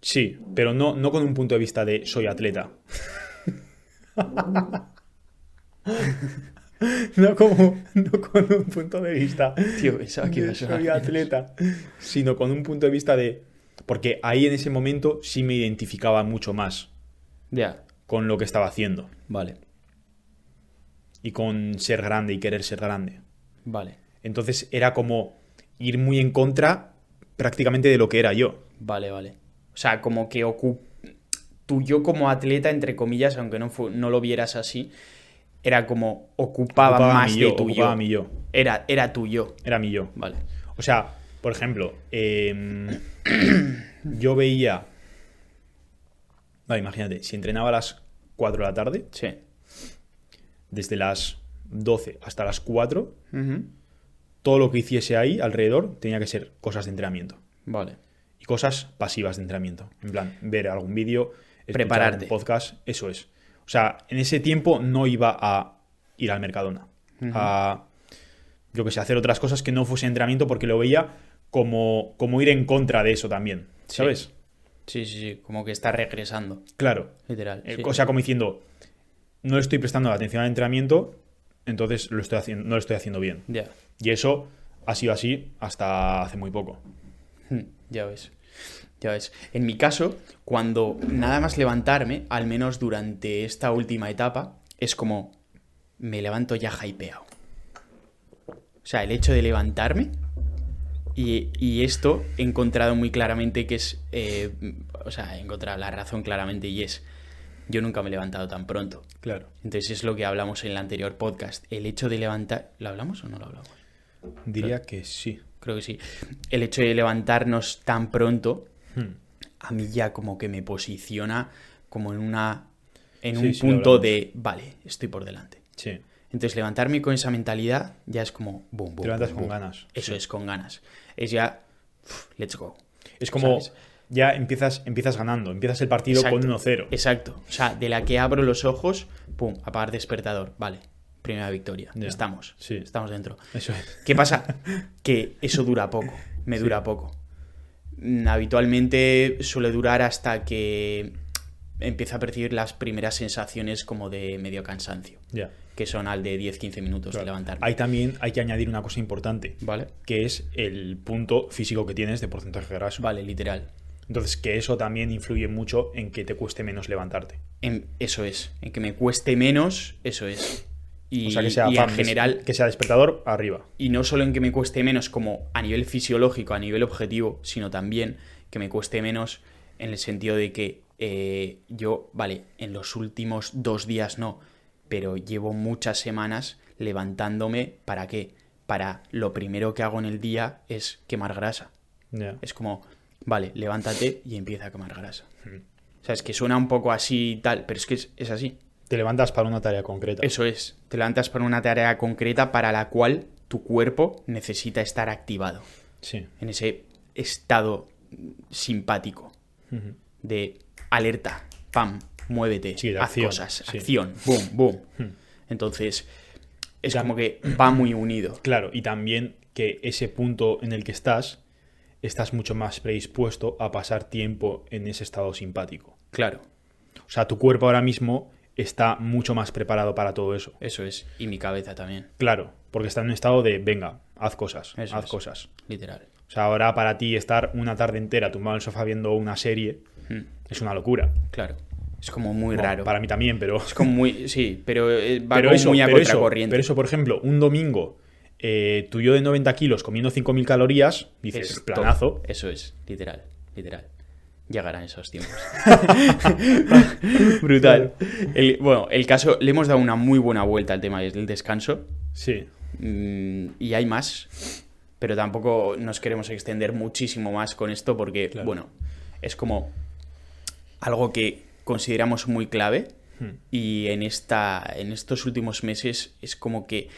sí, pero no, no con un punto de vista de soy atleta. no, como, no con un punto de vista Tío, pensaba que iba de a sonar soy menos. atleta, sino con un punto de vista de... Porque ahí en ese momento sí me identificaba mucho más Ya, con lo que estaba haciendo vale, y con ser grande y querer ser grande. vale, Entonces era como ir muy en contra prácticamente de lo que era yo. vale, vale. O sea, como que ocu- tu yo como atleta, entre comillas, aunque no, fu- no lo vieras así, era como ocupaba, Ocupaba más mi yo, de tu ocupaba yo. mi yo. Era, era tu yo. Era mi yo. Vale. O sea, por ejemplo, em, yo veía... Vale, imagínate, si entrenaba a las 4 de la tarde, Sí. desde las 12 hasta las 4, Ujú. todo lo que hiciese ahí alrededor tenía que ser cosas de entrenamiento. Vale. Y cosas pasivas de entrenamiento. En plan, ver algún vídeo, Prepararte. un podcast, eso es. O sea, en ese tiempo no iba a ir al Mercadona. A, yo que sé, hacer otras cosas que no fuese entrenamiento porque lo veía como, como ir en contra de eso también. ¿Sabes? Sí, sí, sí. Como que está regresando. Claro. Literal. Eh, sí. O sea, como diciendo, no estoy prestando la atención al entrenamiento, entonces lo estoy haciendo, no lo estoy haciendo bien. Ya. Y eso ha sido así hasta hace muy poco. Hmm, Ya ves. Ya ves. En mi caso, cuando nada más levantarme, al menos durante esta última etapa, es como me levanto ya hypeado. O sea, el hecho de levantarme y, y esto he encontrado muy claramente que es... eh, o sea, he encontrado la razón claramente y es... Yo nunca me he levantado tan pronto. Claro. Entonces es lo que hablamos en el anterior podcast. El hecho de levantar... ¿Lo hablamos o no lo hablamos? Diría que sí. Creo que sí. El hecho de levantarnos tan pronto. A mí ya como que me posiciona como en una en Sí, un sí, punto de vale, estoy por delante. Sí. Entonces levantarme con esa mentalidad ya es como boom, boom. Te levantas boom, con boom. ganas. Eso Sí. es con ganas. Es ya let's go. Es como ¿Sabes? ya empiezas, empiezas ganando, empiezas el partido Exacto. con 1-0. Exacto. O sea, de la que abro los ojos, pum, apagar despertador. Vale. Primera victoria. Ya. Estamos. Sí. Estamos dentro. Eso es. ¿Qué pasa? Que eso dura poco, me dura poco. Mm, Habitualmente suele durar hasta que empieza a percibir las primeras sensaciones como de medio cansancio, que son al de 10-15 minutos Claro. de levantarme. Ahí también hay que añadir una cosa importante, ¿Vale? que es el punto físico que tienes de porcentaje graso. Vale, literal. Entonces, que eso también influye mucho en que te cueste menos levantarte. En- eso es. En que me cueste menos, eso es. Y, o sea, que sea, y en general, que sea despertador, arriba. y no solo en que me cueste menos como a nivel fisiológico, a nivel objetivo, sino también que me cueste menos en el sentido de que eh, yo, vale, en los últimos dos días no, pero llevo muchas semanas levantándome, ¿para qué? Para lo primero que hago en el día es quemar grasa. Es como, vale, levántate y empieza a quemar grasa. O sea, es que suena un poco así y tal, pero es que es, es así. Te levantas para una tarea concreta. Eso es, te levantas para una tarea concreta para la cual tu cuerpo necesita estar activado, Sí. en ese estado simpático de alerta, pam, muévete, Sí, haz acción, cosas, sí. acción, boom, boom. Entonces, es Ya- como que va muy unido. Claro, y también que ese punto en el que estás, estás mucho más predispuesto a pasar tiempo en ese estado simpático. Claro, O sea, tu cuerpo ahora mismo está mucho más preparado para todo eso. eso es. Y mi cabeza también, Claro, porque está en un estado de, venga, haz cosas, Eso haz es. cosas. literal. O sea, ahora para ti estar una tarde entera tumbado en el sofá viendo una serie Hmm, es una locura. Claro, es como muy Bueno, raro. Para mí también, pero... Es como muy, sí, pero eh, va pero eso, muy a pero eso, contracorriente. pero eso, por ejemplo, un domingo, eh, tú y yo de 90 kilos comiendo 5.000 calorías, dices, Es planazo. top. Eso es, literal, literal. Llegarán esos tiempos. Brutal. El- bueno, el caso, le hemos dado una muy buena vuelta al tema del descanso. Sí, mm, y hay más. Pero tampoco nos queremos extender muchísimo más con esto porque, Claro. bueno, es como algo que consideramos muy clave. Hmm. Y en, esta, en estos últimos meses es como que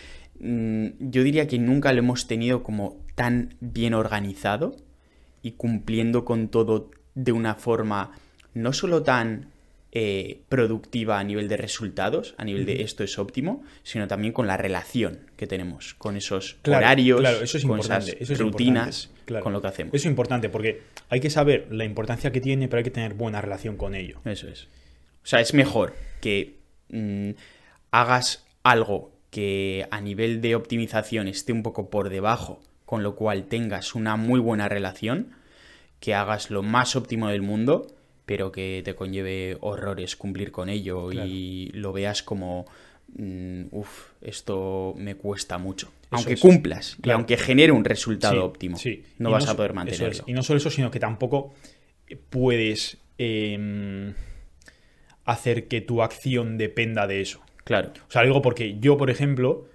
mm, yo diría que nunca lo hemos tenido como tan bien organizado y cumpliendo con todo de una forma no solo tan eh, productiva a nivel de resultados, a nivel de esto es óptimo, sino también con la relación que tenemos con esos Claro, horarios, claro, eso es con esas eso es rutinas, claro. con lo que hacemos. Eso es importante porque hay que saber la importancia que tiene, pero hay que tener buena relación con ello. Eso es. O sea, es mejor que mm, hagas algo que a nivel de optimización esté un poco por debajo, con lo cual tengas una muy buena relación, que hagas lo más óptimo del mundo, pero que te conlleve horrores cumplir con ello y lo veas como, uff, esto me cuesta mucho. aunque es. cumplas y aunque genere un resultado Sí, óptimo, sí. no Y vas a poder eso mantenerlo. es. Y no solo eso, sino que tampoco puedes em, hacer que tu acción dependa de eso. Claro, O sea, digo porque yo, por ejemplo,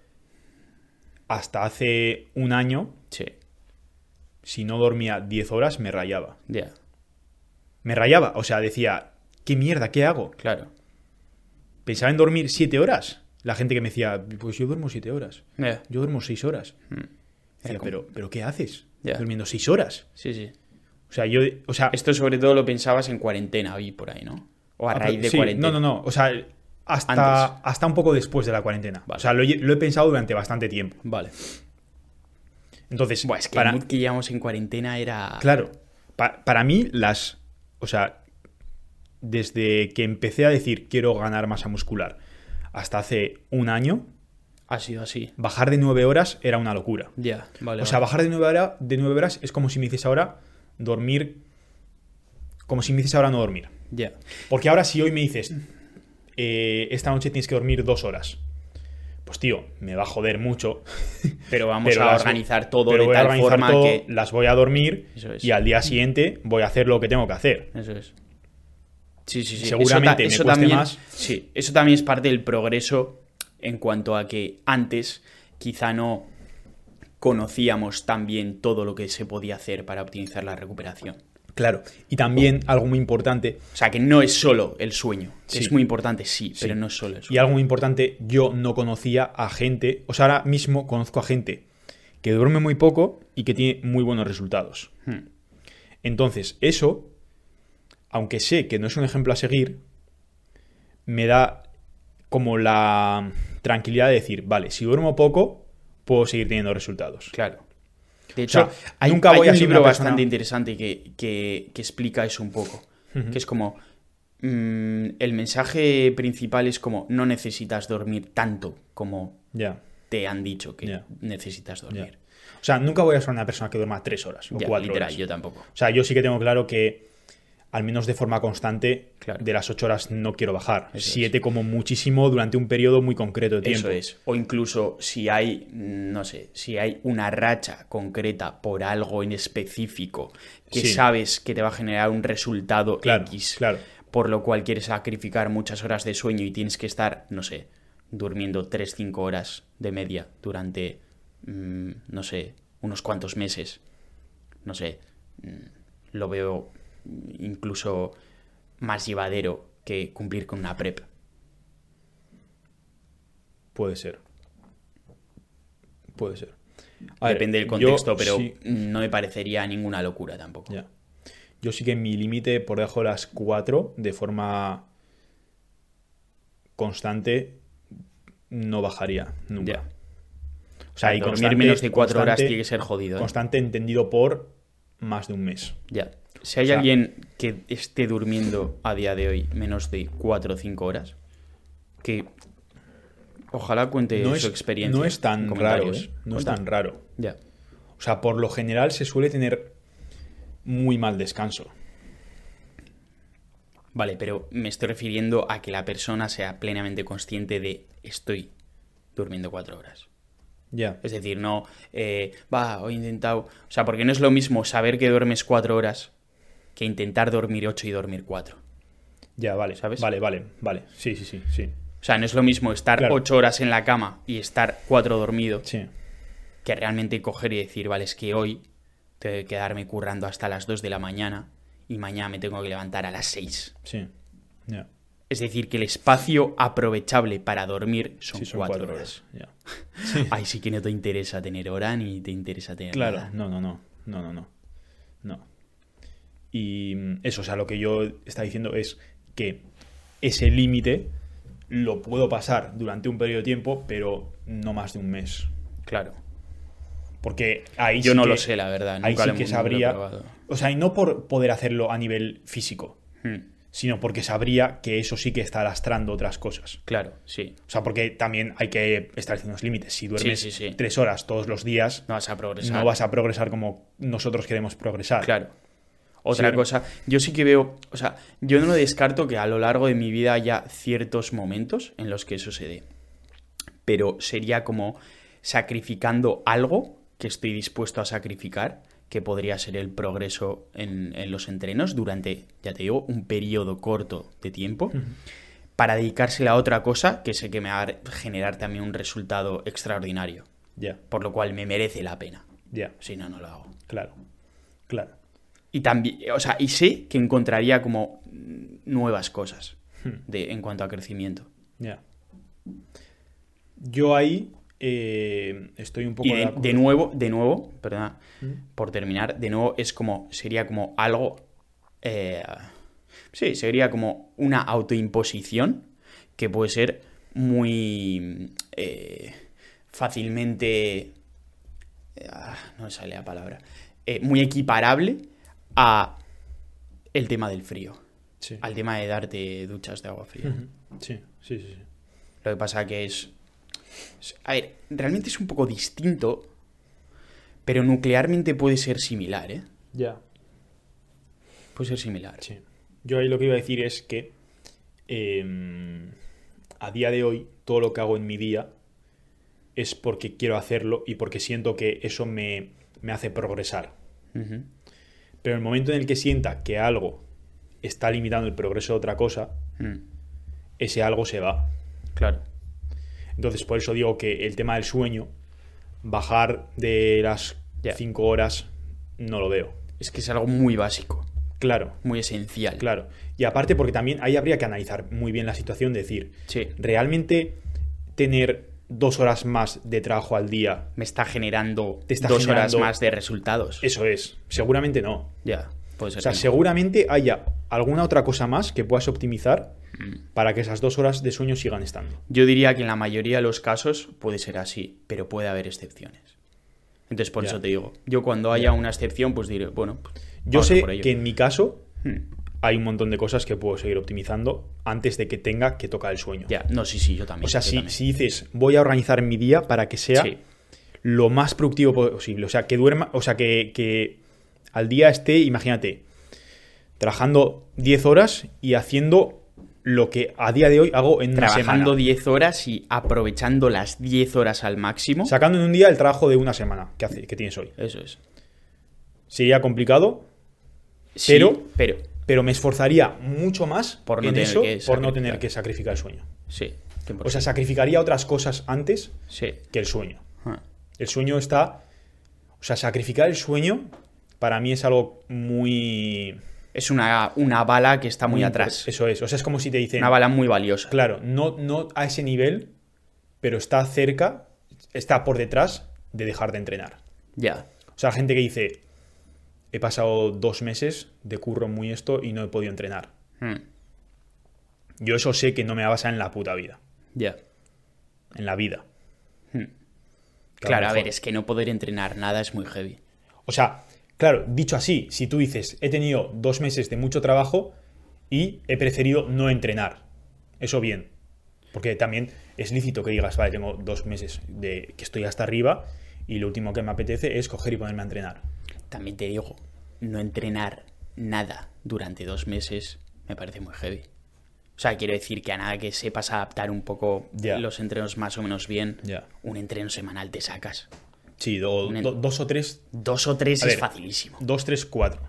hasta hace un año, sí, si no dormía 10 horas, me rayaba. ya, Me rayaba. O sea, decía, ¿qué mierda? ¿Qué hago? claro. Pensaba en dormir 7 horas. La gente que me decía, pues yo duermo 7 horas. Ya. Yo duermo 6 horas. Mm. Decía, pero, pero ¿qué haces? Durmiendo seis horas. Sí, sí. O sea, yo, o sea, Esto sobre todo lo pensabas en cuarentena, vi por ahí, ¿no? O a Ah, raíz de sí, cuarentena. No, no, no. O sea, hasta, hasta un poco después de la cuarentena. Vale. O sea, lo he pensado durante bastante tiempo. Vale. Entonces, Buah, es que para, el mood que llevamos en cuarentena era... claro, pa- para mí las... O sea, desde que empecé a decir quiero ganar masa muscular hasta hace un año, Ha sido así. bajar de nueve horas era una locura. Ya, vale. O sea, vale. bajar de nueve, hora- de nueve horas es como si me dices ahora dormir... Como si me dices ahora no dormir. Ya. Porque ahora si hoy me dices, eh, esta noche tienes que dormir dos horas, pues tío, me va a joder mucho. Pero vamos pero a organizar todo pero de voy a tal organizar forma todo, que... las voy a dormir es. y al día siguiente voy a hacer lo que tengo que hacer. Eso es. Sí, sí, sí. Seguramente me eso, cueste también, más. Sí, eso también es parte del progreso en cuanto a que antes quizá no conocíamos tan bien todo lo que se podía hacer para optimizar la recuperación. Claro. Y también algo muy importante, O sea, que no es solo el sueño. Sí. Es muy importante, sí, pero no es solo el y sueño. algo muy importante, yo no conocía a gente, o sea, ahora mismo conozco a gente que duerme muy poco y que tiene muy buenos resultados. Hmm. Entonces, eso, aunque sé que no es un ejemplo a seguir, me da como la tranquilidad de decir, vale, si duermo poco, puedo seguir teniendo resultados. Claro. De O hecho, sea, hay, nunca hay voy a un libro persona- bastante interesante que, que- que explica eso un poco. Que es como. mm, el mensaje principal es como no necesitas dormir tanto como Ya, te han dicho que necesitas dormir. O sea, nunca voy a ser una persona que duerma tres horas o Ya, cuatro literal, horas. yo tampoco. O sea, yo sí que tengo claro que al menos de forma constante, Claro. de las ocho horas no quiero bajar. Eso Siete como muchísimo durante un periodo muy concreto de tiempo. Eso es. O incluso si hay, no sé, si hay una racha concreta por algo en específico que Sí. sabes que te va a generar un resultado Claro, X, claro. por lo cual quieres sacrificar muchas horas de sueño y tienes que estar, no sé, durmiendo 3-5 horas de media durante, mm, no sé, unos cuantos meses. No sé, mm, lo veo incluso más llevadero que cumplir con una prep. Puede ser. Puede ser. A ver, Depende del yo contexto, pero sí- no me parecería ninguna locura tampoco. Ya. Yo sí que mi límite por debajo de las 4 de forma constante no bajaría nunca. Ya. O sea, y dormir menos de cuatro horas constante- tiene que ser jodido. ¿eh? Constante entendido por más de un mes. Ya. Si hay O sea- alguien que esté durmiendo a día de hoy menos de 4 o 5 horas, que ojalá cuente No su es, experiencia. no es tan raro. ¿eh? No es tan raro. Ya. O sea, por lo general se suele tener muy mal descanso. Vale, pero me estoy refiriendo a que la persona sea plenamente consciente de estoy durmiendo 4 horas. Ya. Es decir, no, eh, va, he intentado. O sea, porque no es lo mismo saber que duermes 4 horas que intentar dormir 8 y dormir 4. Ya, vale. ¿Sabes? Vale, vale, vale. Sí, sí, sí, sí. O sea, no es lo mismo estar Claro. 8 horas en la cama y estar 4 dormido Sí. que realmente coger y decir, vale, es que hoy tengo que quedarme currando hasta las 2 de la mañana y mañana me tengo que levantar a las 6. Sí. Ya. Es decir, que el espacio aprovechable para dormir son, Sí, son 4 cuatro horas. horas. Ya. Ay, sí que no te interesa tener hora ni te interesa tener Claro, nada. no, no, no, no, no, no, no. Y mm, eso, o sea, lo que yo estaba diciendo es que ese límite lo puedo pasar durante un periodo de tiempo, pero no más de un mes. Claro. Porque ahí Yo sí no que- lo sé, la verdad. Ahí Nunca sí lo que sabría. O sea, y no por poder hacerlo a nivel físico, Hmm, sino porque sabría que eso sí que está lastrando otras cosas. Claro, sí. O sea, porque también hay que establecer unos límites. Si duermes sí, sí. tres horas todos los días, No vas a progresar. no vas a progresar como nosotros queremos progresar. Claro. Otra Sí. cosa, yo sí que veo, o sea, yo no descarto que a lo largo de mi vida haya ciertos momentos en los que eso se dé. Pero sería como sacrificando algo que estoy dispuesto a sacrificar, que podría ser el progreso en, en los entrenos durante, ya te digo, un periodo corto de tiempo, para dedicársela a otra cosa que sé que me va a generar también un resultado extraordinario, Ya, por lo cual me merece la pena. ya, Si no, no lo hago. claro, claro. Y también, o sea, y sé que encontraría como nuevas cosas Hmm. de, en cuanto a crecimiento. Ya. Yo ahí eh, estoy un poco Y de, nuevo, de nuevo, perdona, ¿Mm? por terminar, de nuevo es como, sería como algo, eh, sí, sería como una autoimposición que puede ser muy eh, fácilmente, ah, no me sale la palabra, muy equiparable a el tema del frío, Sí. al tema de darte duchas de agua fría. Sí, sí, sí, sí. Lo que pasa que es... A ver, realmente es un poco distinto, pero nuclearmente puede ser similar, ¿eh? Ya. Puede ser similar. Sí. Yo ahí lo que iba a decir es que em, a día de hoy todo lo que hago en mi día es porque quiero hacerlo y porque siento que eso me, me hace progresar. Pero en el momento en el que sienta que algo está limitando el progreso de otra cosa, Mm, ese algo se va. Claro. Entonces, por eso digo que el tema del sueño, bajar de las Ya. 5 horas, no lo veo. Es que es algo muy básico, Claro, muy esencial. claro. Y aparte porque también ahí habría que analizar muy bien la situación, de decir, Sí. ¿realmente tener dos horas más de trabajo al día, Me está generando Te está dos generando- horas más de resultados. eso es? Seguramente no. Ya, puede ser. O sea, que seguramente haya alguna otra cosa más que puedas optimizar Mm. para que esas dos horas de sueño sigan estando. Yo diría que en la mayoría de los casos puede ser así, pero puede haber excepciones. Entonces, por Ya. eso te digo, yo cuando haya una excepción, pues diré, bueno, pues, Yo sé por ello. que en mi caso Hmm. Hay un montón de cosas que puedo seguir optimizando antes de que tenga que tocar el sueño. Ya, no, sí, sí, yo también. O sea, si, también. si dices, voy a organizar mi día para que sea Sí. lo más productivo posible. O sea, que duerma, o sea, que, que al día esté, imagínate, trabajando 10 horas y haciendo lo que a día de hoy hago en una Trabajando semana. 10 horas y aprovechando las 10 horas al máximo. Sacando en un día el trabajo de una semana que, hace, que tienes hoy. Eso es. Sería complicado, Sí, Pero- pero, pero me esforzaría mucho más Por no en tener eso que por no tener que sacrificar el sueño. sí. 100%. O sea, sacrificaría otras cosas antes sí. que el sueño. Ah, El sueño está. O sea, sacrificar el sueño para mí es algo muy. Es una, una bala que está muy, atrás. Eso es. O sea, es como si te dicen. Una bala muy valiosa. Claro, no, no a ese nivel, pero está cerca, está por detrás de dejar de entrenar. Ya. O sea, gente que dice. He pasado dos meses de curro muy esto y no he podido entrenar. Mm, Yo eso sé que no me va a pasar en la puta vida. Ya. En la vida. Mm. A lo Claro, a mejor- ver, es que no poder entrenar nada es muy heavy. O sea, claro, dicho así, si tú dices, he tenido dos meses de mucho trabajo y he preferido no entrenar. Eso bien. Porque también es lícito que digas, vale, tengo dos meses de que estoy hasta arriba y lo último que me apetece es coger y ponerme a entrenar. También te digo, no entrenar nada durante dos meses me parece muy heavy. O sea, quiero decir que a nada que sepas adaptar un poco los entrenos más o menos bien, un entreno semanal te sacas. Sí, do- do- dos o tres, Dos o tres es ver, facilísimo. dos, tres, cuatro.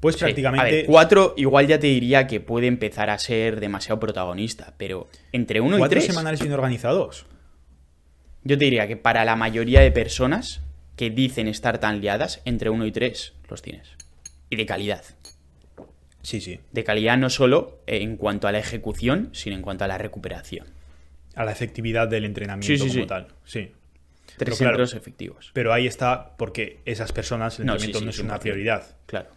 Pues Sí, prácticamente... A ver, cuatro igual ya te diría que puede empezar a ser demasiado protagonista, pero entre uno y cuatro tres, semanales bien organizados. yo te diría que para la mayoría de personas que dicen estar tan liadas, entre uno y tres los tienes. Y de calidad. Sí, sí. De calidad no solo en cuanto a la ejecución, sino en cuanto a la recuperación. A la efectividad del entrenamiento Sí, sí, como sí. tal. Sí. Tres claro, entrenos efectivos. Pero ahí está porque esas personas el No, entrenamiento no es una 100%. prioridad. Claro.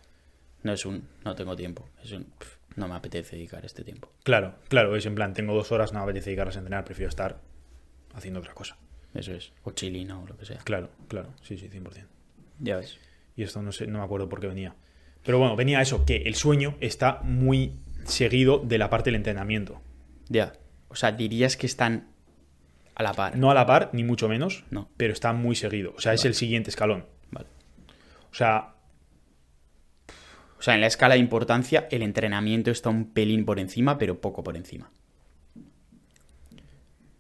No es un no tengo tiempo. Es un no me apetece dedicar este tiempo. Claro, claro, es en plan, tengo dos horas, no me apetece dedicarlas a entrenar, prefiero estar haciendo otra cosa. Eso es. O chilling o lo que sea. Claro, claro, sí, sí, 100%. Ya ves. Y esto no sé, no me acuerdo por qué venía. Pero bueno, venía eso, que el sueño está muy seguido de la parte del entrenamiento. Ya. O sea, dirías que están a la par. No a la par, ni mucho menos, No. pero está muy seguido. O sea, es el siguiente escalón. Vale. O sea, O sea, en la escala de importancia, el entrenamiento está un pelín por encima, pero poco por encima.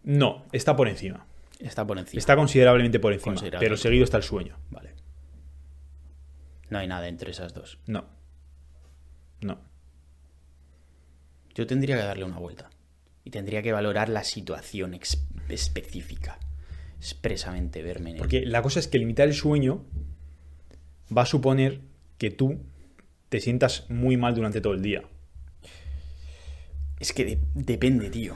no, está por encima. Está por encima. Está considerablemente por encima, pero seguido está el sueño. Vale. No hay nada entre esas dos. No. No. Yo tendría que darle una vuelta. Y tendría que valorar la situación específica. Expresamente verme en él. Porque la cosa es que limitar el sueño va a suponer que tú te sientas muy mal durante todo el día. Es que de- depende, tío.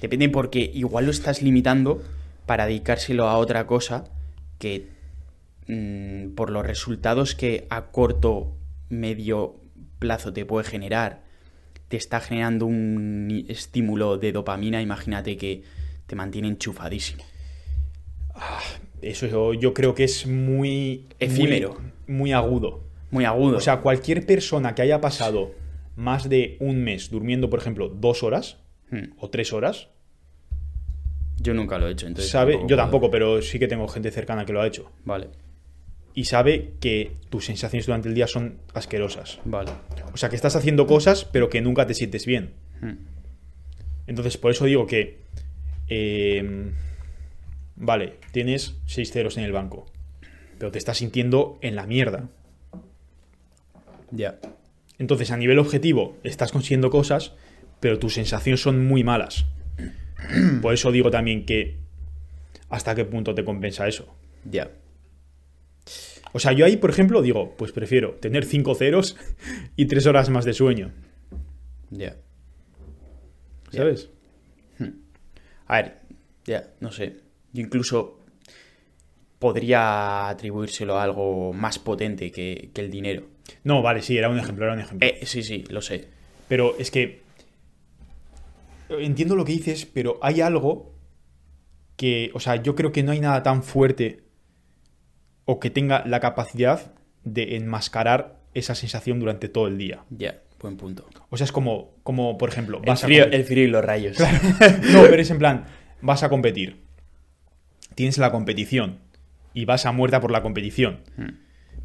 Depende porque igual lo estás limitando para dedicárselo a otra cosa que mm, por los resultados que a corto, medio plazo te puede generar, te está generando un estímulo de dopamina, imagínate que te mantiene enchufadísimo. Eso yo, yo creo que es muy... Efímero. Muy, muy agudo. Muy agudo. O sea, cualquier persona que haya pasado más de un mes durmiendo, por ejemplo, dos horas Hmm. o tres horas, Yo nunca lo he hecho, entonces. sabe, yo puedo- tampoco, pero sí que tengo gente cercana que lo ha hecho. Vale, Y sabe que tus sensaciones durante el día son asquerosas. vale. O sea, que estás haciendo cosas, pero que nunca te sientes bien. Hmm. Entonces, por eso digo que. eh, vale, tienes seis ceros en el banco. Pero te estás sintiendo en la mierda. Ya. Entonces, a nivel objetivo, estás consiguiendo cosas, pero tus sensaciones son muy malas. Por eso digo también que. ¿Hasta qué punto te compensa eso? Ya. O sea, yo ahí, por ejemplo, digo, pues prefiero tener cinco ceros y tres horas más de sueño. Ya. ¿Sabes? A ver, ya, no sé. Yo incluso podría atribuírselo a algo más potente que, que el dinero. No, vale, sí, era un ejemplo, era un ejemplo. Eh, sí, sí, lo sé. Pero es que. Entiendo lo que dices, pero hay algo que. O sea, yo creo que no hay nada tan fuerte o que tenga la capacidad de enmascarar esa sensación durante todo el día. Ya, buen punto. O sea, es como, como por ejemplo, El vas a frío, competir- el frío y los rayos. No, pero es en plan, vas a competir. Tienes la competición y vas a muerta por la competición. Hmm.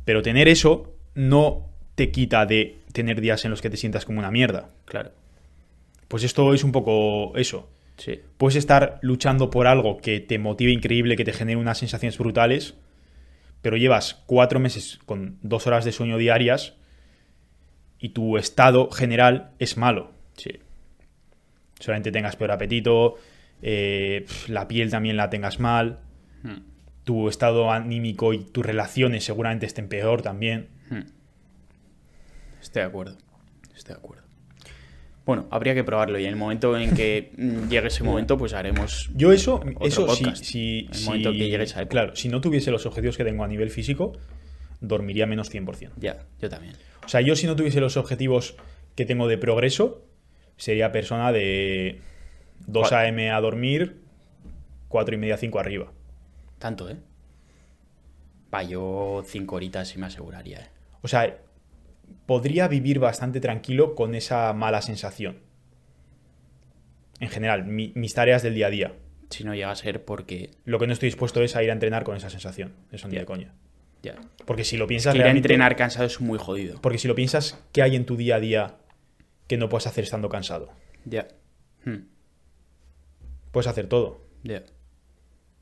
Pero tener eso no te quita de tener días en los que te sientas como una mierda. Claro, Pues esto es un poco eso. sí. Puedes estar luchando por algo que te motive increíble, que te genere unas sensaciones brutales, pero llevas cuatro meses con dos horas de sueño diarias y tu estado general es malo. Sí, Solamente tengas peor apetito, eh, la piel también la tengas mal, Hmm. tu estado anímico y tus relaciones seguramente estén peor también. estoy de acuerdo. Estoy de acuerdo. Bueno, habría que probarlo y en el momento en que mm, llegue ese momento, pues haremos. Yo eso, eso podcast. si, En el si- momento que llegue esa época. claro, si no tuviese los objetivos que tengo a nivel físico, dormiría menos 100%. Ya, yo también. O sea, yo si no tuviese los objetivos que tengo de progreso, sería persona de 2 ¿Cuál? a.m. a dormir, 4 y media, 5 arriba. Tanto, ¿eh? Va, yo cinco horitas sí me aseguraría, ¿eh? O sea, podría vivir bastante tranquilo con esa mala sensación. En general, mi- mis tareas del día a día. Si no llega a ser porque. Lo que no estoy dispuesto es a ir a entrenar con esa sensación. Eso ni Ya. de coña. Ya. Porque si lo piensas Ir a entrenar cansado es muy jodido. Porque si lo piensas, ¿qué hay en tu día a día que no puedes hacer estando cansado? Ya. Hmm, Puedes hacer todo. Ya.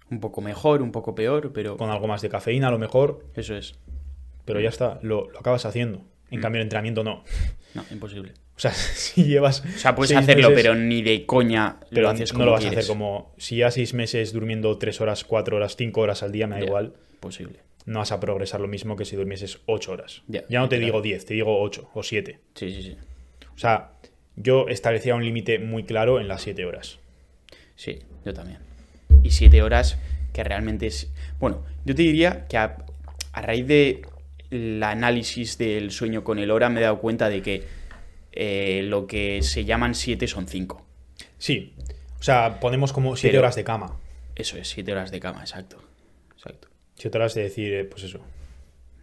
Un poco mejor, un poco peor, pero. Con algo más de cafeína a lo mejor, Eso es. pero ya está, lo, lo acabas haciendo. En cambio, el entrenamiento no. No, imposible. O sea, si llevas. O sea, puedes hacerlo, meses, pero ni de coña pero lo haces como no lo vas quieres. a hacer como. Si ya seis meses durmiendo tres horas, cuatro horas, cinco horas al día, me da igual. Posible. No vas a progresar lo mismo que si durmieses ocho horas. Ya, no te digo diez, te digo ocho o siete. Sí, sí, sí. O sea, yo establecía un límite muy claro en las siete horas. Sí, yo también. Y siete horas que realmente es... Bueno, yo te diría que a, a raíz de el análisis del sueño con el hora me he dado cuenta de que eh, lo que se llaman siete son cinco. Sí. O sea, ponemos como siete Pero- horas de cama. Eso es, siete horas de cama, exacto. Exacto. Siete horas de decir, eh, pues eso.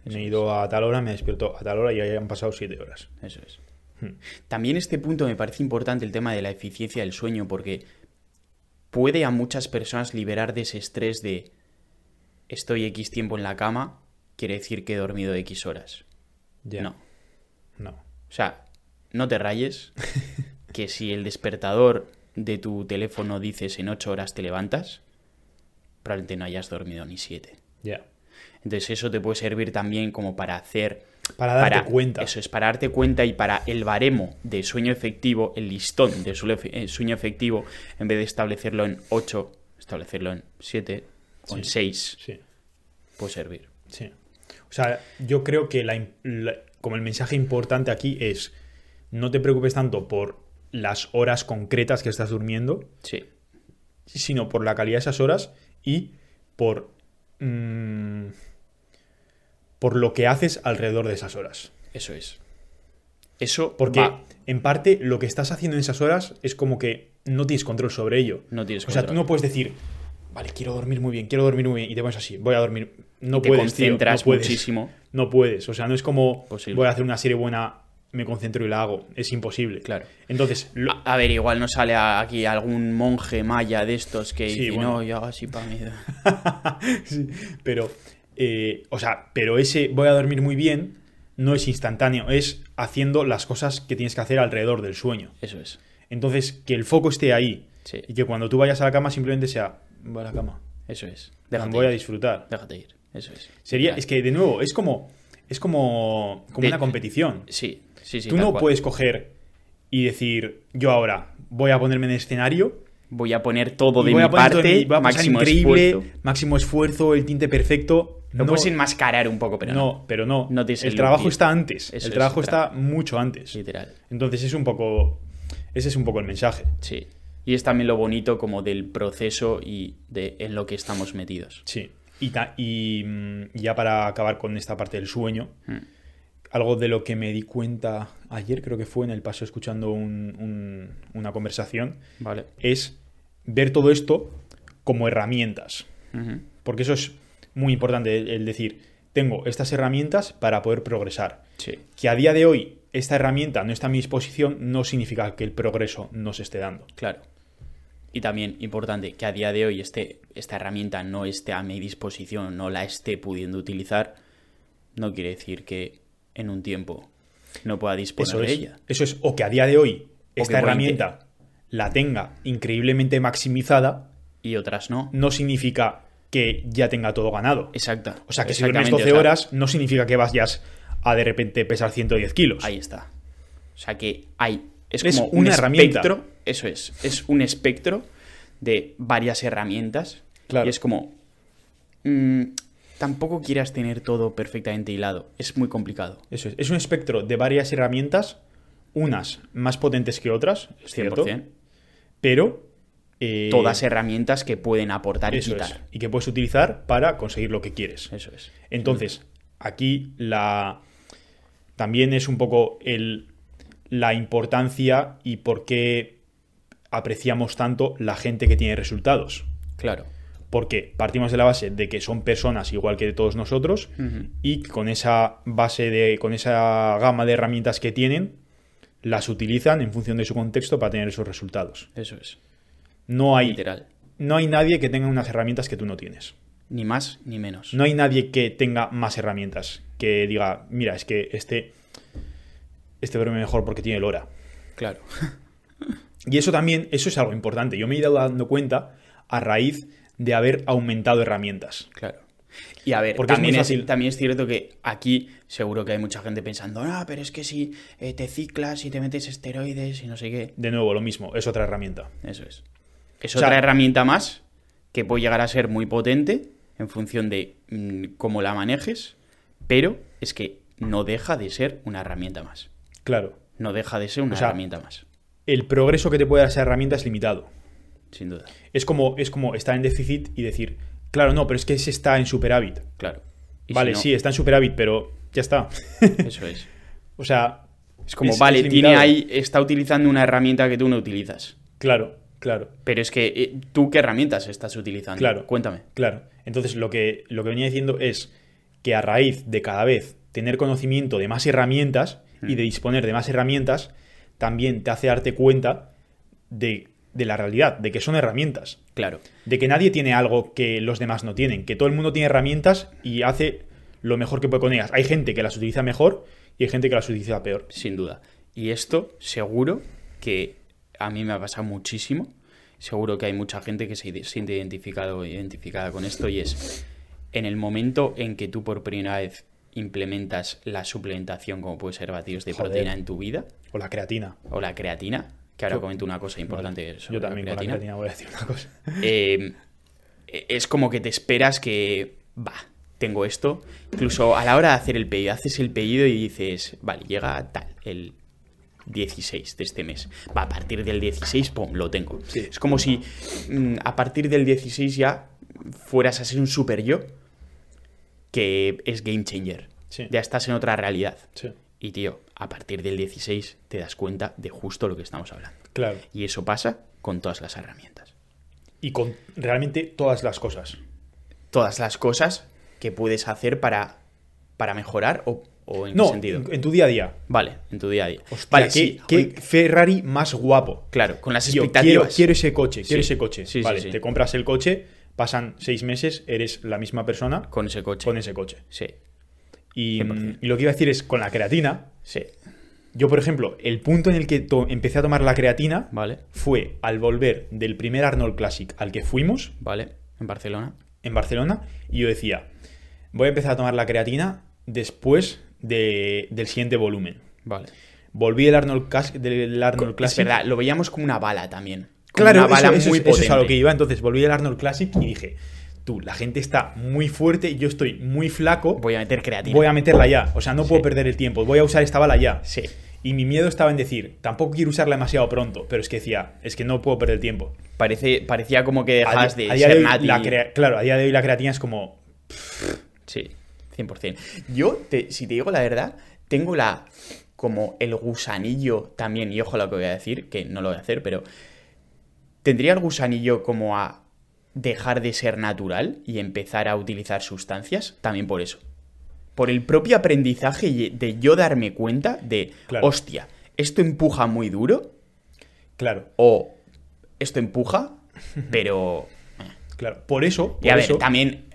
Me he ido a tal hora, me despierto a tal hora y ya han pasado siete horas. Eso es. Hmm. También este punto me parece importante el tema de la eficiencia del sueño porque puede a muchas personas liberar de ese estrés de estoy X tiempo en la cama, quiere decir que he dormido X horas. Ya. No. No. O sea, no te rayes que si el despertador de tu teléfono dices en 8 horas te levantas, probablemente no hayas dormido ni 7. Ya. Entonces eso te puede servir también como para hacer... Para darte cuenta. Eso es, para darte cuenta y para el baremo de sueño efectivo, el listón de eh, sueño efectivo, en vez de establecerlo en 8, establecerlo en 7 o en Sí. 6, Sí. puede servir. Sí. O sea, yo creo que la como el mensaje importante aquí es no te preocupes tanto por las horas concretas que estás durmiendo, Sí, sino por la calidad de esas horas y por, mm, por lo que haces alrededor de esas horas. Eso es. Eso Porque va- en parte lo que estás haciendo en esas horas es como que no tienes control sobre ello. No tienes O sea, tú control. no puedes decir, vale, quiero dormir muy bien, quiero dormir muy bien, y te pones así, voy a dormir. No te puedes, tío, concentras no puedes. muchísimo. No puedes. O sea, no es como Posible. voy a hacer una serie buena, me concentro y la hago. Es imposible. Claro. Entonces, lo- A, a ver, igual no sale aquí algún monje maya de estos que Sí, dice, bueno. no, yo hago así para mí. Sí, pero, eh, o sea, pero ese voy a dormir muy bien no es instantáneo, es haciendo las cosas que tienes que hacer alrededor del sueño. Eso es. Entonces, que el foco esté ahí Sí, y que cuando tú vayas a la cama simplemente sea, voy a la cama, eso es. Déjate voy a disfrutar. Déjate ir. Eso es. Sería, es que de nuevo, es como, es como, como De- una competición. Sí, sí, sí. tú no cual. puedes coger y decir, yo ahora voy a ponerme en escenario Voy a poner todo de mi parte, de mi- va a pasar máximo increíble, esfuerzo. máximo esfuerzo, el tinte perfecto. Lo no, puedes enmascarar un poco, pero no. no, pero no. El el trabajo está antes. Eso el trabajo el está mucho antes. Literal. Entonces es un poco. Ese es un poco el mensaje. Sí. Y es también lo bonito como del proceso y de en lo que estamos metidos. Sí. Y, ta- y, mm, ya para acabar con esta parte del sueño, Mm. algo de lo que me di cuenta ayer, creo que fue en el paso escuchando un- un- una conversación, Vale. es ver todo esto como herramientas. Porque eso es muy importante, el, el decir, tengo estas herramientas para poder progresar. Sí. Que a día de hoy esta herramienta no está a mi disposición no significa que el progreso no se esté dando. Claro. Y también importante que a día de hoy este, esta herramienta no esté a mi disposición, no la esté pudiendo utilizar, no quiere decir que en un tiempo no pueda disponer Eso de es, ella. eso es, o que a día de hoy esta herramienta la tenga increíblemente maximizada, Y otras no. no significa que ya tenga todo ganado. Exacto. O sea, que si duermes Exactamente, 12 o sea, horas, no significa que vayas a de repente pesar 110 kilos. Ahí está. O sea que hay. Es Es como una un herramienta. espectro. Eso es. Es un espectro de varias herramientas. Claro. Y es como. mm, tampoco quieras tener todo perfectamente hilado. Es muy complicado. Eso es. Es un espectro de varias herramientas, unas más potentes que otras, es cierto, 100%. pero eh, Todas herramientas que pueden aportar y quitar. es, y que puedes utilizar para conseguir lo que quieres. Eso es. Entonces, aquí la también es un poco el, la importancia y por qué apreciamos tanto la gente que tiene resultados. Claro. Porque partimos de la base de que son personas igual que todos nosotros y con esa base de, con esa gama de herramientas que tienen, las utilizan en función de su contexto para tener esos resultados. Eso es. No hay, Literal. no hay nadie que tenga unas herramientas que tú no tienes. Ni más ni menos. No hay nadie que tenga más herramientas. Que diga, mira, es que este, este duerme mejor porque tiene Lora. Claro. Y eso también, eso es algo importante. Yo me he ido dando cuenta a raíz de haber aumentado herramientas. Claro. Y a ver, Porque es también, es, fácil. también es cierto que aquí seguro que hay mucha gente pensando, no, pero es que si eh, te ciclas y te metes esteroides y no sé qué. De nuevo, lo mismo, es otra herramienta. Eso es. Es O sea- otra herramienta más que puede llegar a ser muy potente en función de mm, cómo la manejes, pero es que no deja de ser una herramienta más. Claro. No deja de ser una O sea, herramienta más, El progreso que te puede dar esa herramienta es limitado. sin duda. Es como, es como estar en déficit y decir, claro, no, pero es que ese está en superávit. Claro. Vale, si no, sí, está en superávit, pero ya está. Eso es. o sea, Es como, Es- vale, es tiene ahí, está utilizando una herramienta que tú no utilizas. claro, claro. Pero es que, eh, ¿tú qué herramientas estás utilizando? Claro. Cuéntame. Claro. Entonces, lo que, lo que venía diciendo es que a raíz de cada vez tener conocimiento de más herramientas y Mm. de disponer de más herramientas, también te hace darte cuenta de, de la realidad, de que son herramientas. Claro. De que nadie tiene algo que los demás no tienen, que todo el mundo tiene herramientas y hace lo mejor que puede con ellas. Hay gente que las utiliza mejor y hay gente que las utiliza peor. Sin duda. Y esto, seguro que a mí me ha pasado muchísimo. Seguro que hay mucha gente que se siente identificado, identificada con esto. Y es en el momento en que tú por primera vez implementas la suplementación, como puede ser batidos de Joder. proteína en tu vida, O la creatina. o la creatina, que ahora Yo- comento una cosa importante sobre Yo también la con la creatina. creatina voy a decir una cosa. eh, es como que te esperas que, va, tengo esto. Incluso a la hora de hacer el pedido, haces el pedido y dices, vale, llega tal, el 16 de este mes. Va, a partir del 16, pum, lo tengo. Sí. Es como si mm, a partir del 16 ya fueras a ser un super yo que es game changer. Sí. Ya estás en otra realidad. Sí. Y tío, a partir del 16 te das cuenta de justo lo que estamos hablando. Claro. Y eso pasa con todas las herramientas. Y con realmente todas las cosas. Todas las cosas que puedes hacer para, para mejorar o, o en No, qué sentido. en, en tu día a día. Vale, en tu día a día. Hostia, vale, qué, sí. qué Ferrari más guapo. claro, con las Yo quiero, expectativas. quiero ese coche, quiero Sí. ese coche. Sí, vale, te compras el coche, pasan seis meses, eres la misma persona Con ese coche. con ese coche. Sí, Y, 100%. y lo que iba a decir es, con la creatina, sí. yo por ejemplo, el punto en el que empecé a tomar la creatina Vale, fue al volver del primer Arnold Classic al que fuimos vale. En Barcelona. en Barcelona y yo decía, voy a empezar a tomar la creatina después de- del siguiente volumen. Vale. Volví del Arnold, Cas- del Arnold Es Classic. verdad, lo veíamos como una bala también. Claro, una bala eso, eso muy es, eso es a lo potente. que iba. Entonces volví del Arnold Classic y dije, tú, la gente está muy fuerte, yo estoy muy flaco, Voy a meter creatina. voy a meterla ya. O sea, no puedo perder el tiempo, voy a usar esta bala ya. Sí. Y mi miedo estaba en decir, tampoco quiero usarla demasiado pronto, pero es que decía, es que no puedo perder el tiempo. Parece, parecía como que A dejas de a día ser hoy, nati. la crea- claro, a día de hoy la creatina es como, Sí, 100%. Yo, te- si te digo la verdad, tengo la como el gusanillo también, y ojo lo que voy a decir, que no lo voy a hacer, pero tendría el gusanillo como a dejar de ser natural y empezar a utilizar sustancias, también por eso. Por el propio aprendizaje de yo darme cuenta de, Claro. hostia, esto empuja muy duro claro, o esto empuja, pero... claro. Por eso, Y a ver, eso- también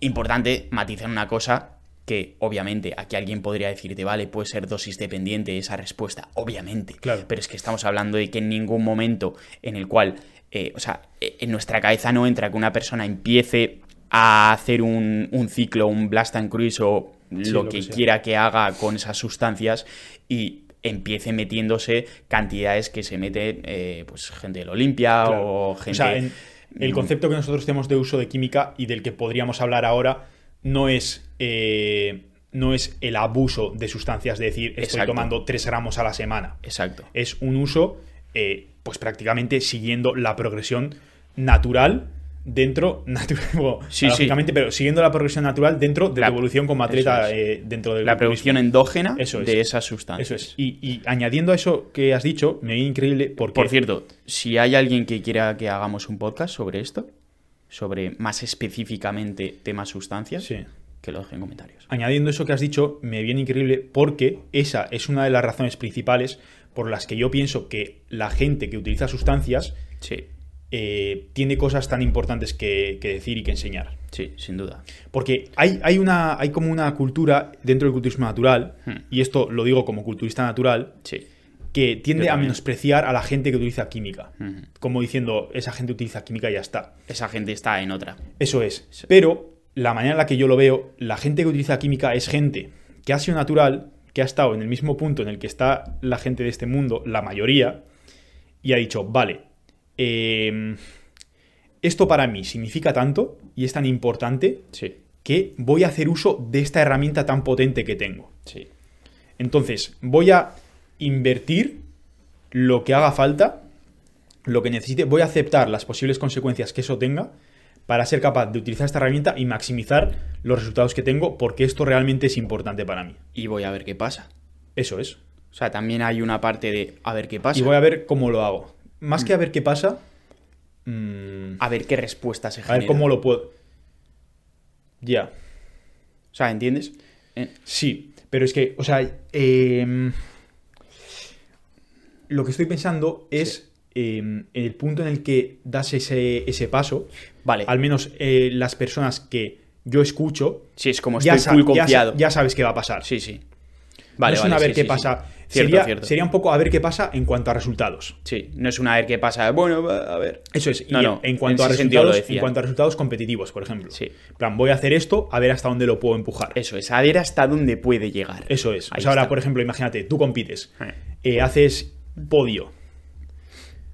importante matizar una cosa que obviamente aquí alguien podría decirte, vale, puede ser dosis dependiente esa respuesta, obviamente. Claro. Pero es que estamos hablando de que en ningún momento en el cual, eh, o sea, eh, en nuestra cabeza no entra que una persona empiece a hacer un, un ciclo, un blast and cruise o Sí, lo, lo que, quiera que haga con esas sustancias y empiece metiéndose cantidades que se mete eh, pues gente del Olimpia Claro. o gente... O sea, en- el Mm. concepto que nosotros tenemos de uso de química y del que podríamos hablar ahora no es, eh, no es el abuso de sustancias, de decir, estoy Exacto. tomando 3 gramos a la semana. Exacto. Es un uso, eh, pues prácticamente siguiendo la progresión natural dentro, bueno, Sí, paradójicamente, pero siguiendo la progresión natural dentro de La- tu evolución como atleta es. eh, dentro del La producción endógena Eso es. de esas sustancias. Eso es. Y, y añadiendo a eso que has dicho, me viene increíble porque... Por cierto, si hay alguien que quiera que hagamos un podcast sobre esto, sobre más específicamente temas sustancias, Sí. Que lo deje en comentarios. Añadiendo eso que has dicho, me viene increíble porque esa es una de las razones principales por las que yo pienso que la gente que utiliza sustancias Sí, eh, tiene cosas tan importantes que, que decir y que enseñar. sí, sin duda. Porque hay, hay, una, hay como una cultura dentro del culturismo natural, Hmm. y esto lo digo como culturista natural, Sí. que tiende a menospreciar a la gente que utiliza química. Ujú. Como diciendo, esa gente utiliza química y ya está. Esa gente está en otra. Eso es. Pero la manera en la que yo lo veo, la gente que utiliza química es gente que ha sido natural, que ha estado en el mismo punto en el que está la gente de este mundo, la mayoría, y ha dicho, vale, eh, esto para mí significa tanto y es tan importante Sí, que voy a hacer uso de esta herramienta tan potente que tengo. sí. Entonces, voy a invertir lo que haga falta, lo que necesite, voy a aceptar las posibles consecuencias que eso tenga para ser capaz de utilizar esta herramienta y maximizar los resultados que tengo porque esto realmente es importante para mí. Y voy a ver qué pasa. Eso es. O sea, también hay una parte de a ver qué pasa. Y voy a ver cómo lo hago. Más que a ver qué pasa, mm, A ver qué respuesta se a genera. ver cómo lo puedo... Ya. O sea, ¿entiendes? Eh, Sí, pero es que, o sea, em, lo que estoy pensando es em, en el punto en el que das ese, ese paso, Vale. al menos eh, las personas que yo escucho, Sí, es como ya, estoy ya sa- confiado. ya sabes qué va a pasar. Sí, sí. Vale, no es vale, una ver sí, qué sí, pasa. sí. Cierto, sería, cierto. sería un poco a ver qué pasa en cuanto a resultados. Sí, no es una ver qué pasa. Bueno, a ver. Eso es. No, y no, en cuanto en a resultados, en cuanto a resultados competitivos, por ejemplo. Sí. En plan, voy a hacer esto, a ver hasta dónde lo puedo empujar. Eso es, a ver hasta dónde puede llegar. Eso es. O Ahí sea, ahora, por ejemplo, imagínate, tú compites, Eh. eh, haces podio.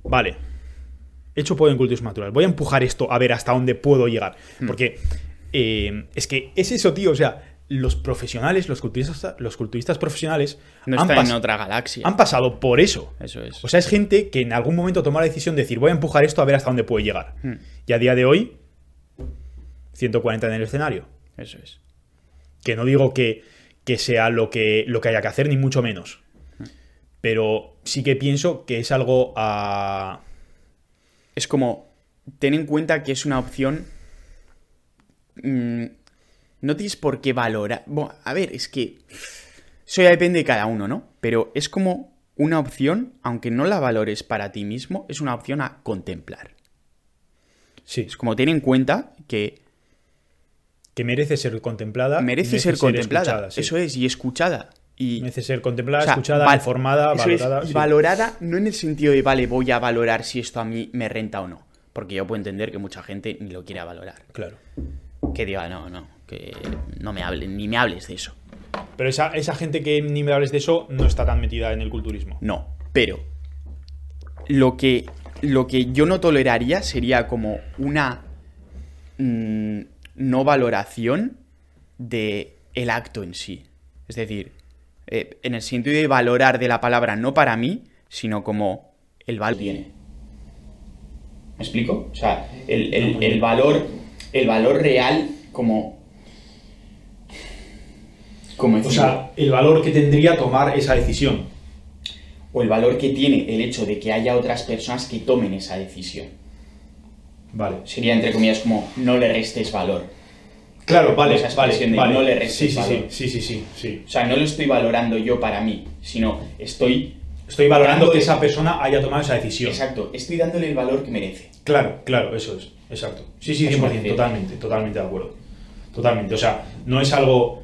Vale. He hecho podio en culturismo natural. Voy a empujar esto a ver hasta dónde puedo llegar. Hmm. Porque eh, es que es eso, tío. O sea, los profesionales, los culturistas, los culturistas profesionales No han, está en otra galaxia. han pasado por eso. Eso es. O sea, es gente que en algún momento toma la decisión de decir, voy a empujar esto a ver hasta dónde puede llegar. Hmm. Y a día de hoy, 140 en el escenario. Eso es. Que no digo que, que sea lo que, lo que haya que hacer, ni mucho menos. Pero sí que pienso que es algo a. Es como, ten en cuenta que es una opción... mm, no tienes por qué valorar... Bueno, a ver, es que... Eso ya depende de cada uno, ¿no? Pero es como una opción, aunque no la valores para ti mismo, es una opción a contemplar. Sí, Es como ten en cuenta que que merece ser contemplada. merece ser contemplada. sí. Eso es, y escuchada. Y, Merece ser contemplada, o sea, escuchada, val- informada, eso es, valorada. sí. valorada no en el sentido de, vale, voy a valorar si esto a mí me renta o no. Porque yo puedo entender que mucha gente ni lo quiera valorar. Claro. Que diga, no, no, que no me hables, ni me hables de eso. Pero esa, esa gente que ni me hables de eso no está tan metida en el culturismo. No, pero lo que, lo que yo no toleraría sería como una mm, no valoración de el acto en sí. Es decir, eh, en el sentido de valorar de la palabra no para mí, sino como el valor tiene. ¿Me explico? O sea, el, el- el valor, el valor real como... como O sea, el valor que tendría tomar esa decisión. o el valor que tiene el hecho de que haya otras personas que tomen esa decisión. Vale. Sería, entre comillas, como no le restes valor. Claro, vale, Esa vale, vale. no le restes sí, sí, sí, valor. sí, sí, sí, sí. O sea, no lo estoy valorando yo para mí, sino estoy... Estoy valorando Dándole- que esa persona haya tomado esa decisión. Exacto, estoy dándole el valor que merece. Claro, claro, eso es, exacto. Sí, sí, Eso 100%, parece- totalmente, totalmente de acuerdo. Totalmente, o sea, no es algo...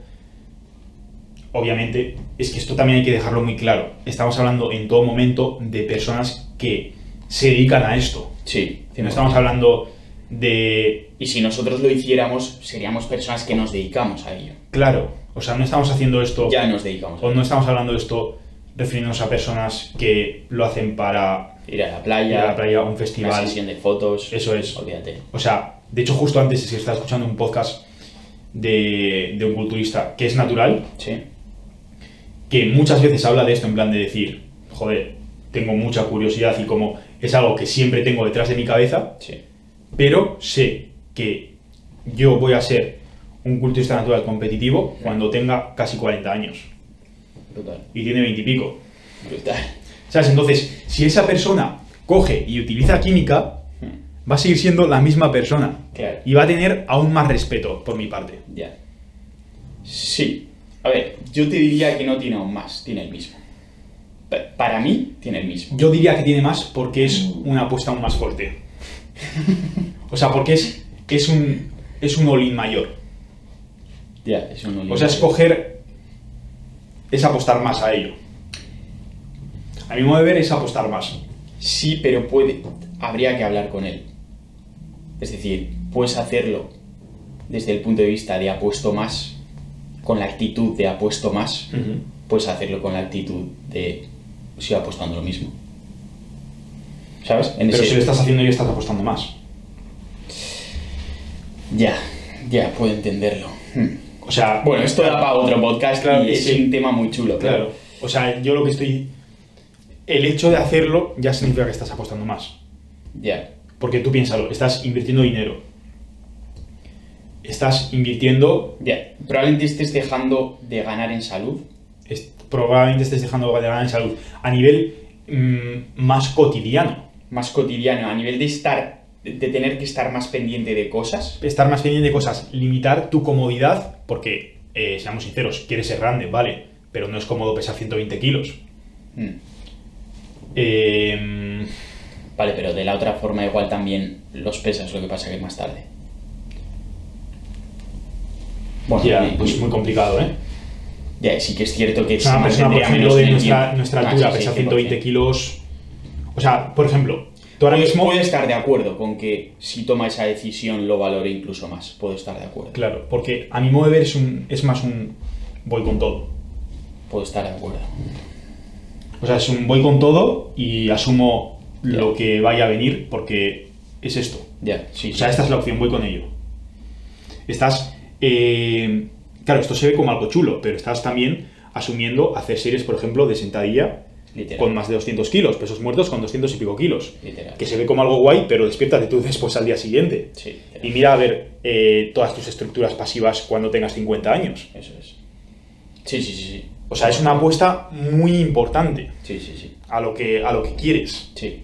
Obviamente, es que esto también hay que dejarlo muy claro. Estamos hablando en todo momento de personas que se dedican a esto. Sí. No estamos hablando de... Y si nosotros lo hiciéramos, seríamos personas que nos dedicamos a ello. Claro, o sea, no estamos haciendo esto... Ya nos dedicamos O no estamos hablando de esto refiriéndonos a personas que lo hacen para Ir a la ir playa, a la playa, a un una festival. sesión de fotos. Eso es. Olvídate. O sea, de hecho, justo antes es que estaba escuchando un podcast de, de un culturista que es natural, Sí. que muchas veces habla de esto en plan de decir, joder, tengo mucha curiosidad y como es algo que siempre tengo detrás de mi cabeza, Sí. Pero sé que yo voy a ser un culturista natural competitivo cuando tenga casi 40 años Brutal. y tiene 20 y pico. Brutal. ¿Sabes? Entonces, si esa persona coge y utiliza química, va a seguir siendo la misma persona. Claro. Y va a tener aún más respeto por mi parte. Ya. Sí. A ver, yo te diría que no tiene aún más, tiene el mismo. Pa- Para mí, tiene el mismo. Yo diría que tiene más porque es una apuesta aún más fuerte. O sea, porque es, es un, es un all-in mayor. Ya, eso no O sea, es coger. es apostar más a ello. A mi modo de ver es apostar más. Sí, pero puede. Habría que hablar con él. Es decir, puedes hacerlo desde el punto de vista de apuesto más, con la actitud de apuesto más. Puedes hacerlo con la actitud de sigo apostando lo mismo. ¿Sabes? En Pero ese- si lo estás haciendo y estás apostando más. Ya, ya, puedo entenderlo. Hmm. O sea. Bueno, esto da para otro podcast Claro, y es un tema muy chulo. pero- Claro. O sea, yo lo que estoy. El hecho de hacerlo ya significa que estás apostando más. Ya, Porque tú piénsalo, estás invirtiendo dinero. Estás invirtiendo. ya. Probablemente estés dejando de ganar en salud. es- probablemente estés dejando de ganar en salud. A nivel mm, más cotidiano. Más cotidiano, a nivel de estar, de tener que estar más pendiente de cosas. Estar más pendiente de cosas. Limitar tu comodidad. Porque, eh, seamos sinceros, quieres ser grande, vale. Pero no es cómodo pesar 120 kilos. Hmm. Eh, Vale, pero de la otra forma igual también los pesas, lo que pasa que más tarde. Bueno, ya, y- pues muy complicado, ¿eh? ya, sí que es cierto que sea, una persona, por ejemplo, de nuestra, nuestra Ah, altura, pesa 100%. 120 kilos. O sea, por ejemplo, tú ahora mismo. Puedo estar de acuerdo con que si toma esa decisión lo valore incluso más. Puedo estar de acuerdo. Claro, porque a mi modo de ver es, un, es más un voy con todo. Puedo estar de acuerdo. O sea, es un voy con todo y asumo lo que vaya a venir porque es esto. Ya, sí, O sí. sea, esta es la opción, voy con ello. Estás. eh, claro, esto se ve como algo chulo, pero estás también asumiendo hacer series, por ejemplo, de sentadilla Literal. con más de 200 kilos, pesos muertos con 200 y pico kilos. Literal. Que se ve como algo guay, pero despiértate tú después al día siguiente. Sí. Y mira a ver eh, todas tus estructuras pasivas cuando tengas 50 años. Eso es. Sí, sí, sí, sí. O sea, es una apuesta muy importante Sí, sí, sí. a lo que, a lo que quieres. Sí.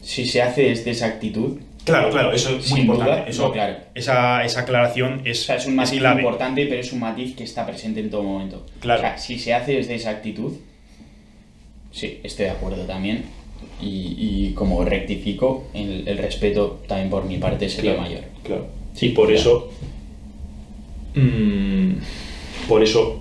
Si se hace desde esa actitud, Claro, claro, eso es muy importante. duda, eso, no, claro. esa, esa aclaración es, o sea, es un matiz clave. importante, pero es un matiz que está presente en todo momento. Claro. O sea, si se hace desde esa actitud, sí, estoy de acuerdo también. Y, y como rectifico, el, el respeto también por mi parte sería Claro, mayor. Claro. Sí, y por claro. eso. mm, por eso.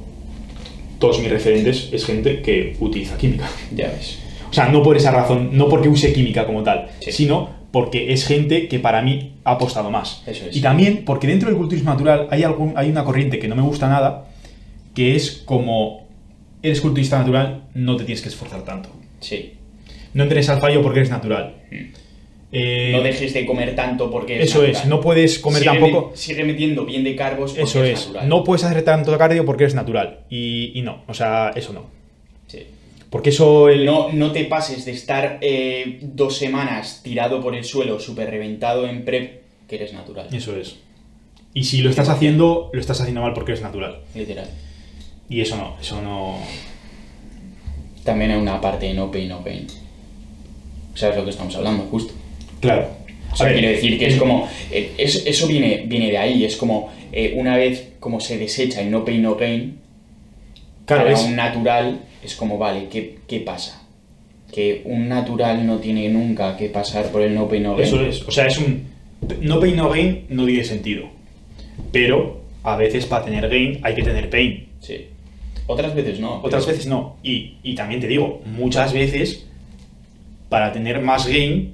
Todos mis referentes es gente que utiliza química. Ya ves. O sea, no por esa razón, no porque use química como tal, Sí. sino porque es gente que para mí ha apostado más. Eso es. Y también porque dentro del culturismo natural hay, algún, hay una corriente que no me gusta nada, que es como eres culturista natural, no te tienes que esforzar tanto. Sí. No entres al fallo porque eres natural. Eh, Mm. No dejes de comer tanto porque es eso es, no puedes comer sigue tampoco. sigue metiendo bien de carbos porque Eso es, es, natural. no puedes hacer tanto cardio porque eres natural. Y, y no, o sea, eso no. Sí. Porque eso el, No, no te pases de estar eh, dos semanas tirado por el suelo, súper reventado en prep, que eres natural. Eso es. Y si lo estás haciendo, lo estás haciendo mal porque eres natural. Literal. Y eso no, eso no. También hay una parte de no pain, no gain. ¿Sabes lo que estamos hablando? Justo. Claro. O sea, quiero decir que es el- como. eh, es- eso viene, viene de ahí. Es como eh, una vez como se desecha el no pain, no gain, Claro, para es, un natural es como, vale, ¿qué, qué pasa? Que un natural no tiene nunca que pasar por el no pain, no gain. eso es. O sea, es un. No pain, no gain no tiene sentido. Pero a veces para tener gain hay que tener pain. Sí. Otras veces no. Otras veces no. Y, y también te digo, muchas veces para tener más gain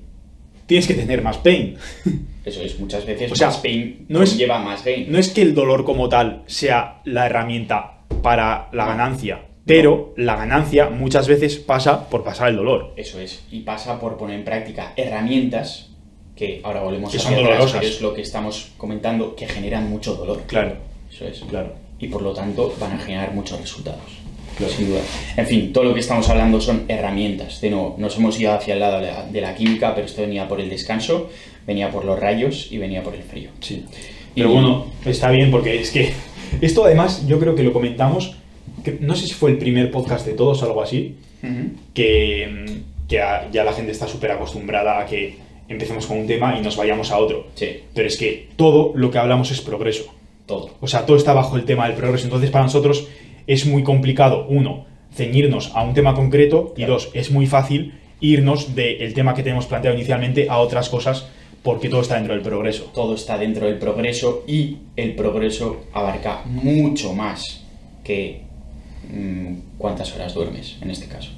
tienes que tener más pain. Eso es, muchas veces O sea, más pain no es- lleva más gain. No es que el dolor como tal sea la herramienta para la ganancia, pero la ganancia muchas veces pasa por pasar el dolor. Eso es. Y pasa por poner en práctica herramientas que ahora volvemos Que hacia son atrás, dolorosas. pero es lo que estamos comentando, que generan mucho dolor. Claro, Eso es. claro. Y por lo tanto van a generar muchos resultados. Claro. Sin duda. En fin, todo lo que estamos hablando son herramientas. De nuevo, nos hemos ido hacia el lado de la, de la química, pero esto venía por el descanso, venía por los rayos y venía por el frío. Sí. Pero Y- bueno, está bien porque es que esto además yo creo que lo comentamos, que no sé si fue el primer podcast de todos o algo así, que, que a- ya la gente está súper acostumbrada a que empecemos con un tema y nos vayamos a otro. Sí, Pero es que todo lo que hablamos es progreso. Todo. O sea, todo está bajo el tema del progreso. Entonces, para nosotros es muy complicado, uno, ceñirnos a un tema concreto y dos, es muy fácil irnos del tema que tenemos planteado inicialmente a otras cosas porque todo está dentro del progreso. todo está dentro del progreso y el progreso abarca mucho más que mm, cuántas horas duermes en este caso.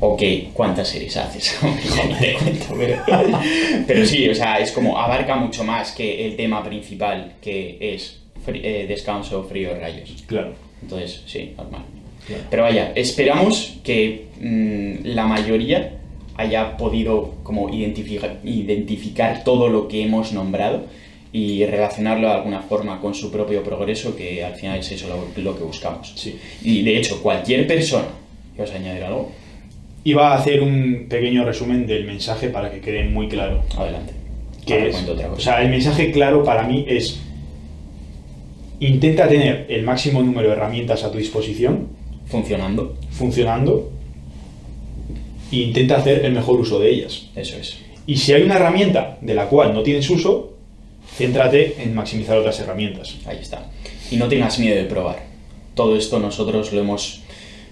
O que cuántas series haces. Te cuento, pero, pero sí, o sea, es como abarca mucho más que el tema principal que es eh, descanso, frío, rayos. Claro. Entonces, sí, normal. Claro. Pero vaya, esperamos que mm, la mayoría haya podido como identificar, identificar todo lo que hemos nombrado y relacionarlo de alguna forma con su propio progreso, que al final es eso lo, lo que buscamos. Sí. Y de hecho, cualquier persona, ¿vas a añadir algo? Iba a hacer un pequeño resumen del mensaje para que quede muy claro. Adelante. Que es, otra o cosa. sea, el mensaje claro para mí es intenta tener el máximo número de herramientas a tu disposición, Funcionando, funcionando, e intenta hacer el mejor uso de ellas. eso es. Y si hay una herramienta de la cual no tienes uso, céntrate en maximizar otras herramientas. Ahí está. Y no tengas miedo de probar. Todo esto nosotros lo hemos,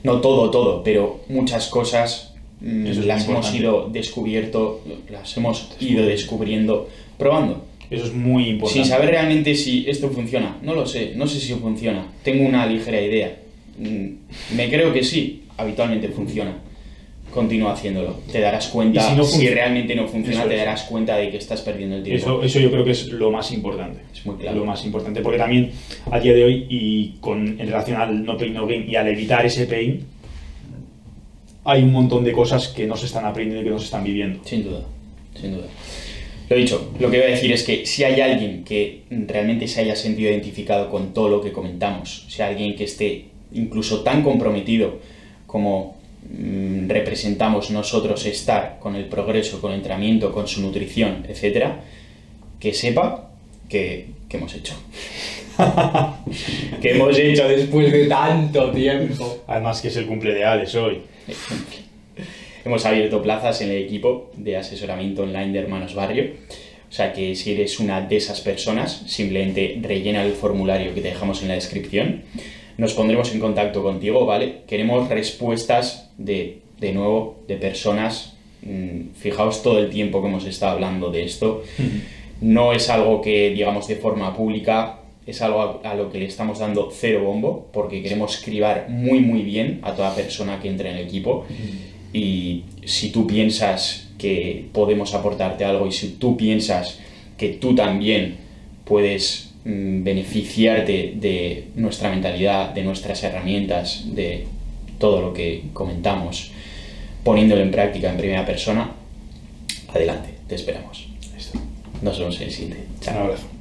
no todo, todo, pero muchas cosas mm, es las hemos ido descubierto, las hemos ido descubriendo probando. Eso es muy importante. Sin saber realmente si esto funciona. No lo sé, no sé si funciona. Tengo una ligera idea. Mm, Me creo que sí, habitualmente funciona. Continúa haciéndolo. Te darás cuenta, si si, no func- realmente no funciona, Eso te darás cuenta de que estás perdiendo el tiempo. Eso, eso yo creo que es lo más importante. Es muy claro. Lo más importante, porque también a día de hoy y con en relación al no pain no gain y al evitar ese pain, hay un montón de cosas que no se están aprendiendo y que no se están viviendo. Sin duda, sin duda. Lo dicho, lo que voy a decir es que si hay alguien que realmente se haya sentido identificado con todo lo que comentamos, si hay alguien que esté incluso tan comprometido como mm, representamos nosotros estar con el progreso, con el entrenamiento, con su nutrición, etcétera, que sepa que, que hemos hecho. que hemos hecho después de tanto tiempo. Además que es el cumple de Alex hoy. Hemos abierto plazas en el equipo de asesoramiento online de Hermanos Barrio. O sea que si eres una de esas personas, simplemente rellena el formulario que te dejamos en la descripción. Nos pondremos en contacto contigo, ¿vale? Queremos respuestas de, de nuevo, de personas. mm, Fijaos todo el tiempo que hemos estado hablando de esto. No es algo que digamos de forma pública, es algo a, a lo que le estamos dando cero bombo, porque queremos cribar muy muy bien a toda persona que entre en el equipo. Y si tú piensas que podemos aportarte algo y si tú piensas que tú también puedes beneficiarte de nuestra mentalidad, de nuestras herramientas, de todo lo que comentamos, poniéndolo en práctica en primera persona, adelante, te esperamos. Listo. Nos vemos en el siguiente. Un Chao. abrazo.